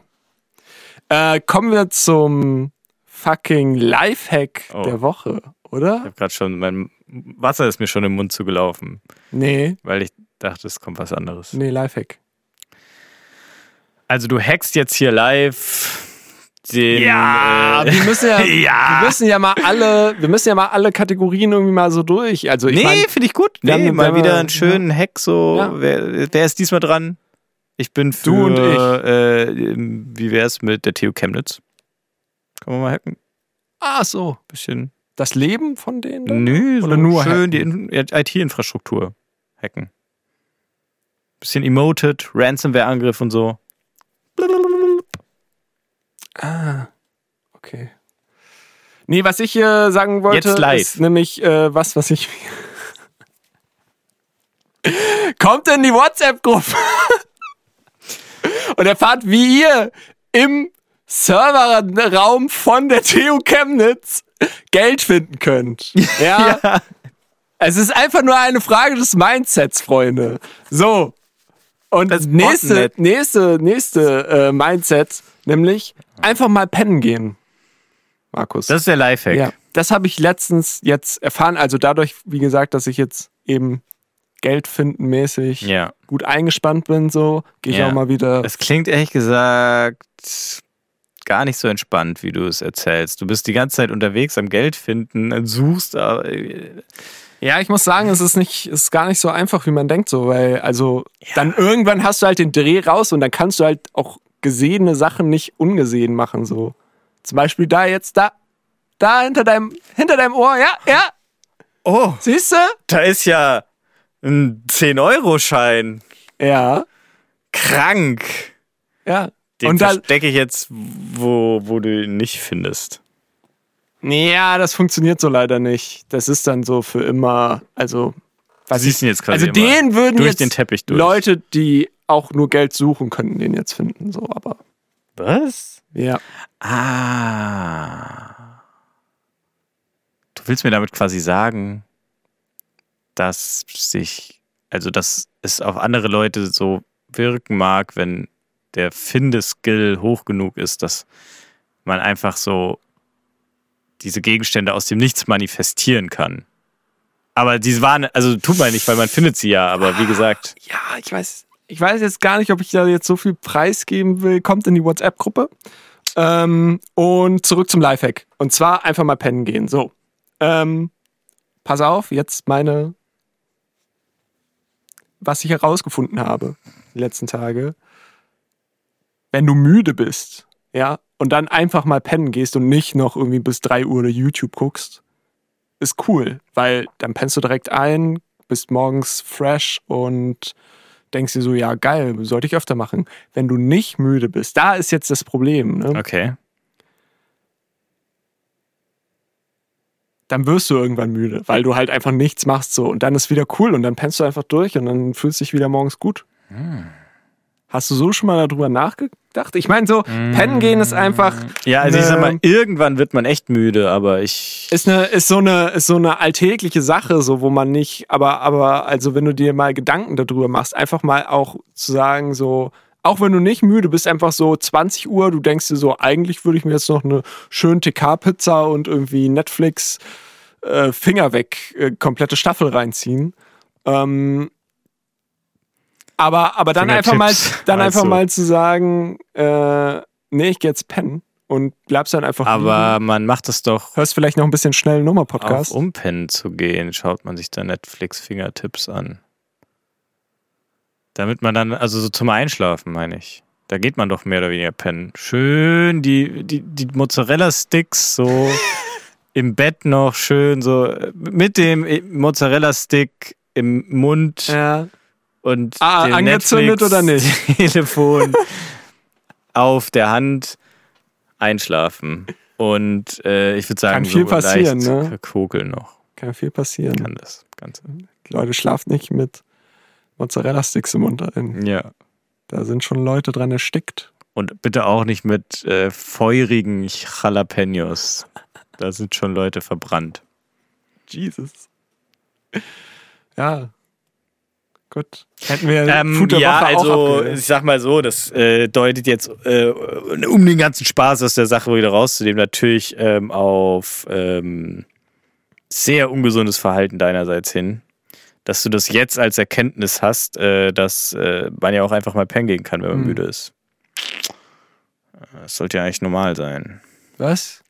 Äh, kommen wir zum fucking Lifehack Oh. der Woche, Ich oder? habe gerade schon, mein Wasser ist mir schon im Mund zugelaufen, Nee, weil ich dachte, es kommt was anderes. nee, Lifehack. Also du hackst jetzt hier live den. Ja, äh, wir müssen ja, Ja. wir müssen ja mal alle, wir müssen ja mal alle Kategorien irgendwie mal so durch. Also ich nee, finde ich gut. wir Nee, haben- mal wir wieder einen schönen Hack. So, Ja. wer, wer ist diesmal dran? Ich bin für. Du und ich. Äh, wie wär's mit der TU Chemnitz? Kann man mal hacken? ah so, Bisschen. Das Leben von denen? Nö, so Oder nur schön hacken? die In- IT-Infrastruktur hacken. Bisschen emoted, Ransomware-Angriff und so. Ah, okay. Nee, was ich äh, sagen wollte, ist nämlich äh, was, was ich. Kommt in die WhatsApp-Gruppe und erfahrt, wie ihr im Serverraum von der TU Chemnitz Geld finden könnt. Ja. Es ist einfach nur eine Frage des Mindsets, Freunde. So. Und das nächste, nächste, nächste äh, Mindset, nämlich einfach mal pennen gehen. Markus. Das ist der Lifehack. ja, das habe ich letztens jetzt erfahren. Also dadurch, wie gesagt, dass ich jetzt eben Geld finden mäßig Ja. gut eingespannt bin, so gehe ich Ja. auch mal wieder. Es klingt ehrlich gesagt gar nicht so entspannt, wie du es erzählst. Du bist die ganze Zeit unterwegs am Geld finden, suchst. aber, äh, Ja, ich muss sagen, es ist nicht, es ist gar nicht so einfach, wie man denkt, so, weil, also, dann irgendwann hast du halt den Dreh raus und dann kannst du halt auch gesehene Sachen nicht ungesehen machen, so. Zum Beispiel da jetzt, da, da hinter deinem, hinter deinem Ohr, ja, ja, Oh, siehst du? da ist ja ein 10-Euro-Schein. Ja, Krank. ja. Den und dann, verstecke ich jetzt, wo, wo du ihn nicht findest. ja, das funktioniert so leider nicht. Das ist dann so für immer, also, Du siehst ihn jetzt quasi also immer den würden durch jetzt den Teppich durch. Leute, die auch nur Geld suchen, könnten den jetzt finden, so, aber, Was? ja. Ah. Du willst mir damit quasi sagen, dass sich, also dass es auf andere Leute so wirken mag, wenn der Findeskill hoch genug ist, dass man einfach so diese Gegenstände aus dem Nichts manifestieren kann. Aber die waren, also tut man nicht, weil man findet sie ja, aber wie gesagt, Ja, ich weiß, ich weiß jetzt gar nicht, ob ich da jetzt so viel preisgeben will. Kommt in die WhatsApp-Gruppe. Ähm, und zurück zum Lifehack. Und zwar einfach mal pennen gehen. So. Ähm, pass auf, jetzt meine, was ich herausgefunden habe die letzten Tage. Wenn du müde bist, ja, und dann einfach mal pennen gehst und nicht noch irgendwie bis 3 Uhr YouTube guckst, ist cool, weil dann pennst du direkt ein, bist morgens fresh und denkst dir so, ja, geil, sollte ich öfter machen. Wenn du nicht müde bist, da ist jetzt das Problem. Ne? Okay. Dann wirst du irgendwann müde, weil du halt einfach nichts machst so. Und dann ist wieder cool und dann pennst du einfach durch und dann fühlst du dich wieder morgens gut. Hm. Hast du so schon mal darüber nachgedacht? Ich meine, so, pennen gehen ist einfach. Ja, also ich sag mal, irgendwann wird man echt müde, aber ich. ist eine ist so eine ist so eine alltägliche Sache so wo man nicht aber aber also wenn du dir mal Gedanken darüber machst einfach mal auch zu sagen so auch wenn du nicht müde bist einfach so 20 Uhr du denkst dir so eigentlich würde ich mir jetzt noch eine schöne TK Pizza und irgendwie Netflix äh, Finger weg äh, komplette Staffel reinziehen ähm, aber aber dann einfach mal dann einfach also. mal zu sagen äh, nee ich geh jetzt pennen und bleibst dann einfach aber liegen. man macht es doch, hörst vielleicht noch ein bisschen schnell einen Nummer-Podcast. um pennen zu gehen, schaut man sich da Netflix-Fingertipps an. Damit man dann, also so zum Einschlafen, meine ich. Da geht man doch mehr oder weniger pennen. Schön die, die, die Mozzarella-Sticks so im Bett noch schön so mit dem Mozzarella-Stick im Mund Ja. Und Ah, dem angezündet oder nicht? Telefon auf der Hand einschlafen. Und äh, ich würde sagen, Kann viel so passieren, ne? verkokeln noch. Kann viel passieren. Kann das Ganze. Leute, schlaft nicht mit Mozzarella-Sticks im Mund. Ja. Da sind schon Leute dran erstickt. Und bitte auch nicht mit äh, feurigen Jalapenos. Da sind schon Leute verbrannt. Jesus. Ja. Gut. Hätten wir Ähm, Food der ja, Woche also ich sag mal so, das äh, deutet jetzt, äh, um den ganzen Spaß aus der Sache wieder rauszunehmen, natürlich ähm, auf ähm, sehr ungesundes Verhalten deinerseits hin. Dass du das jetzt als Erkenntnis hast, äh, dass äh, man ja auch einfach mal pennen gehen kann, wenn man Hm. müde ist. Das sollte ja eigentlich normal sein. Was?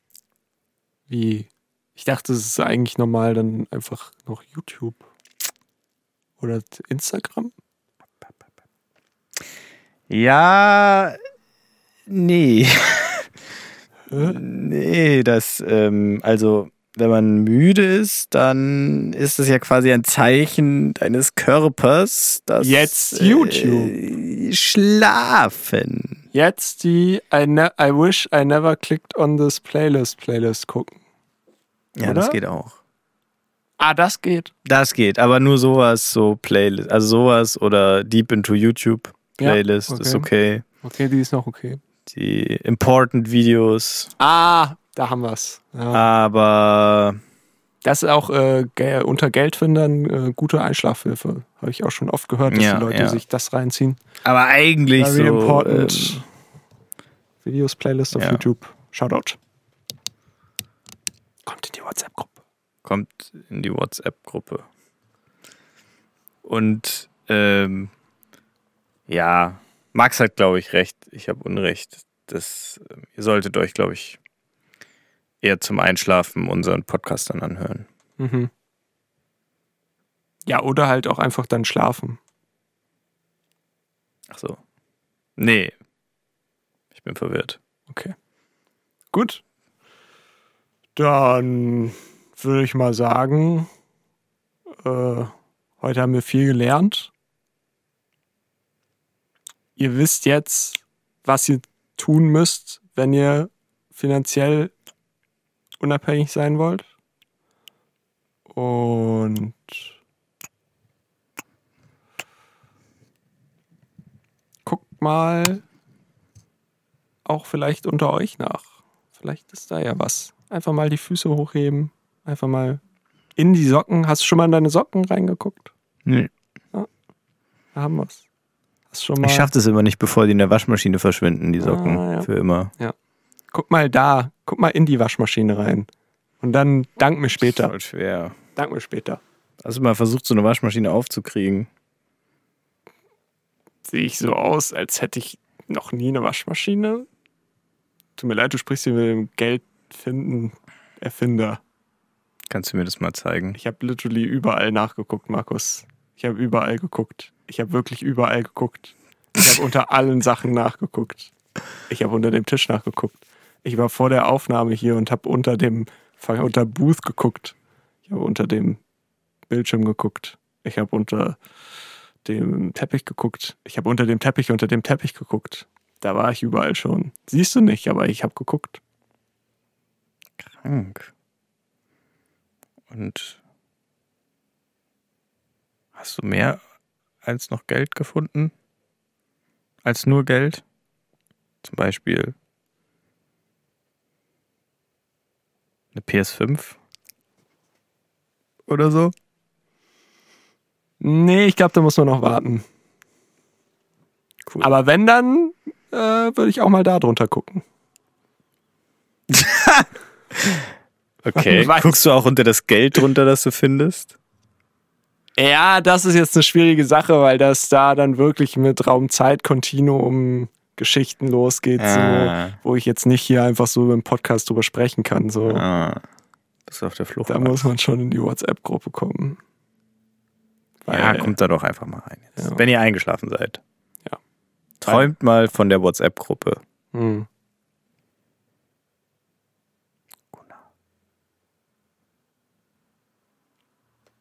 Wie? Ich dachte, es ist eigentlich normal, dann einfach noch YouTube. Oder Instagram? Ja, nee. Nee, das, ähm, also, wenn man müde ist, dann ist das ja quasi ein Zeichen deines Körpers, dass. Jetzt YouTube. Äh, schlafen. Jetzt die I, ne I wish I never clicked on this playlist Playlist gucken. Ja, Oder? das geht auch. Ah, das geht. Das geht, aber nur sowas, so Playlist, also sowas oder Deep into YouTube Playlist Ja, ist okay. Okay, die ist noch okay. Die Important Videos, Ah, da haben wir's. Ja. aber Das ist auch äh, unter Geldfindern äh, gute Einschlafhilfe. Habe ich auch schon oft gehört, dass Ja, die Leute ja. sich das reinziehen. aber eigentlich Very so important. ähm, Videos, Playlist auf. YouTube. Shoutout. Kommt in die WhatsApp-Gruppe. Kommt in die WhatsApp-Gruppe. Und ähm, ja, Max hat, glaube ich, recht. Ich habe Unrecht. Das, ähm, ihr solltet euch, glaube ich, eher zum Einschlafen unseren Podcast dann anhören. Mhm. Ja, oder halt auch einfach dann schlafen. Ach so. Nee. Ich bin verwirrt. Okay. Gut. Dann würde ich mal sagen, äh, heute haben wir viel gelernt. Ihr wisst jetzt, was ihr tun müsst, wenn ihr finanziell unabhängig sein wollt. Und guckt mal auch vielleicht unter euch nach. Vielleicht ist da ja was. Einfach mal die Füße hochheben. Einfach mal in die Socken. Hast du schon mal in deine Socken reingeguckt? Nee. Da haben wir's. Hast du schon mal. Ich schaffe das immer nicht, bevor die in der Waschmaschine verschwinden, die Socken. Ah, ja. Für immer. Guck mal da. Guck mal in die Waschmaschine rein. Und dann dank mir später. Voll schwer. Dank mir später. Hast du mal versucht, so eine Waschmaschine aufzukriegen? Sehe ich so aus, als hätte ich noch nie eine Waschmaschine? Tut mir leid, du sprichst hier mit dem Geld finden Erfinder. Kannst du mir das mal zeigen? Ich habe literally überall nachgeguckt, Markus. Ich habe überall geguckt. Ich habe wirklich überall geguckt. Ich habe unter allen Sachen nachgeguckt. Ich habe unter dem Tisch nachgeguckt. Ich war vor der Aufnahme hier und habe unter dem unter Booth geguckt. Ich habe unter dem Bildschirm geguckt. Ich habe unter dem Teppich geguckt. Ich habe unter dem Teppich unter dem Teppich geguckt. Da war ich überall schon. Siehst du nicht, aber ich habe geguckt. Krank. Und hast du mehr als noch Geld gefunden? Als nur Geld? Zum Beispiel eine PS5 oder so? Nee, ich glaube, da muss man noch warten. Cool. Aber wenn, dann äh, würde ich auch mal da drunter gucken. okay. Guckst du auch unter das Geld drunter, das du findest? Ja, das ist jetzt eine schwierige Sache, weil das da dann wirklich mit Raum-Zeit-Kontinuum Geschichten losgeht, ah. so, wo ich jetzt nicht hier einfach so im Podcast drüber sprechen kann. So. Ah. Bist du auf der Flucht? Da muss man schon in die WhatsApp-Gruppe kommen. Weil, ja, kommt da doch einfach mal rein. Jetzt, ja. Wenn ihr eingeschlafen seid. Ja. Träumt mal von der WhatsApp-Gruppe. Hm.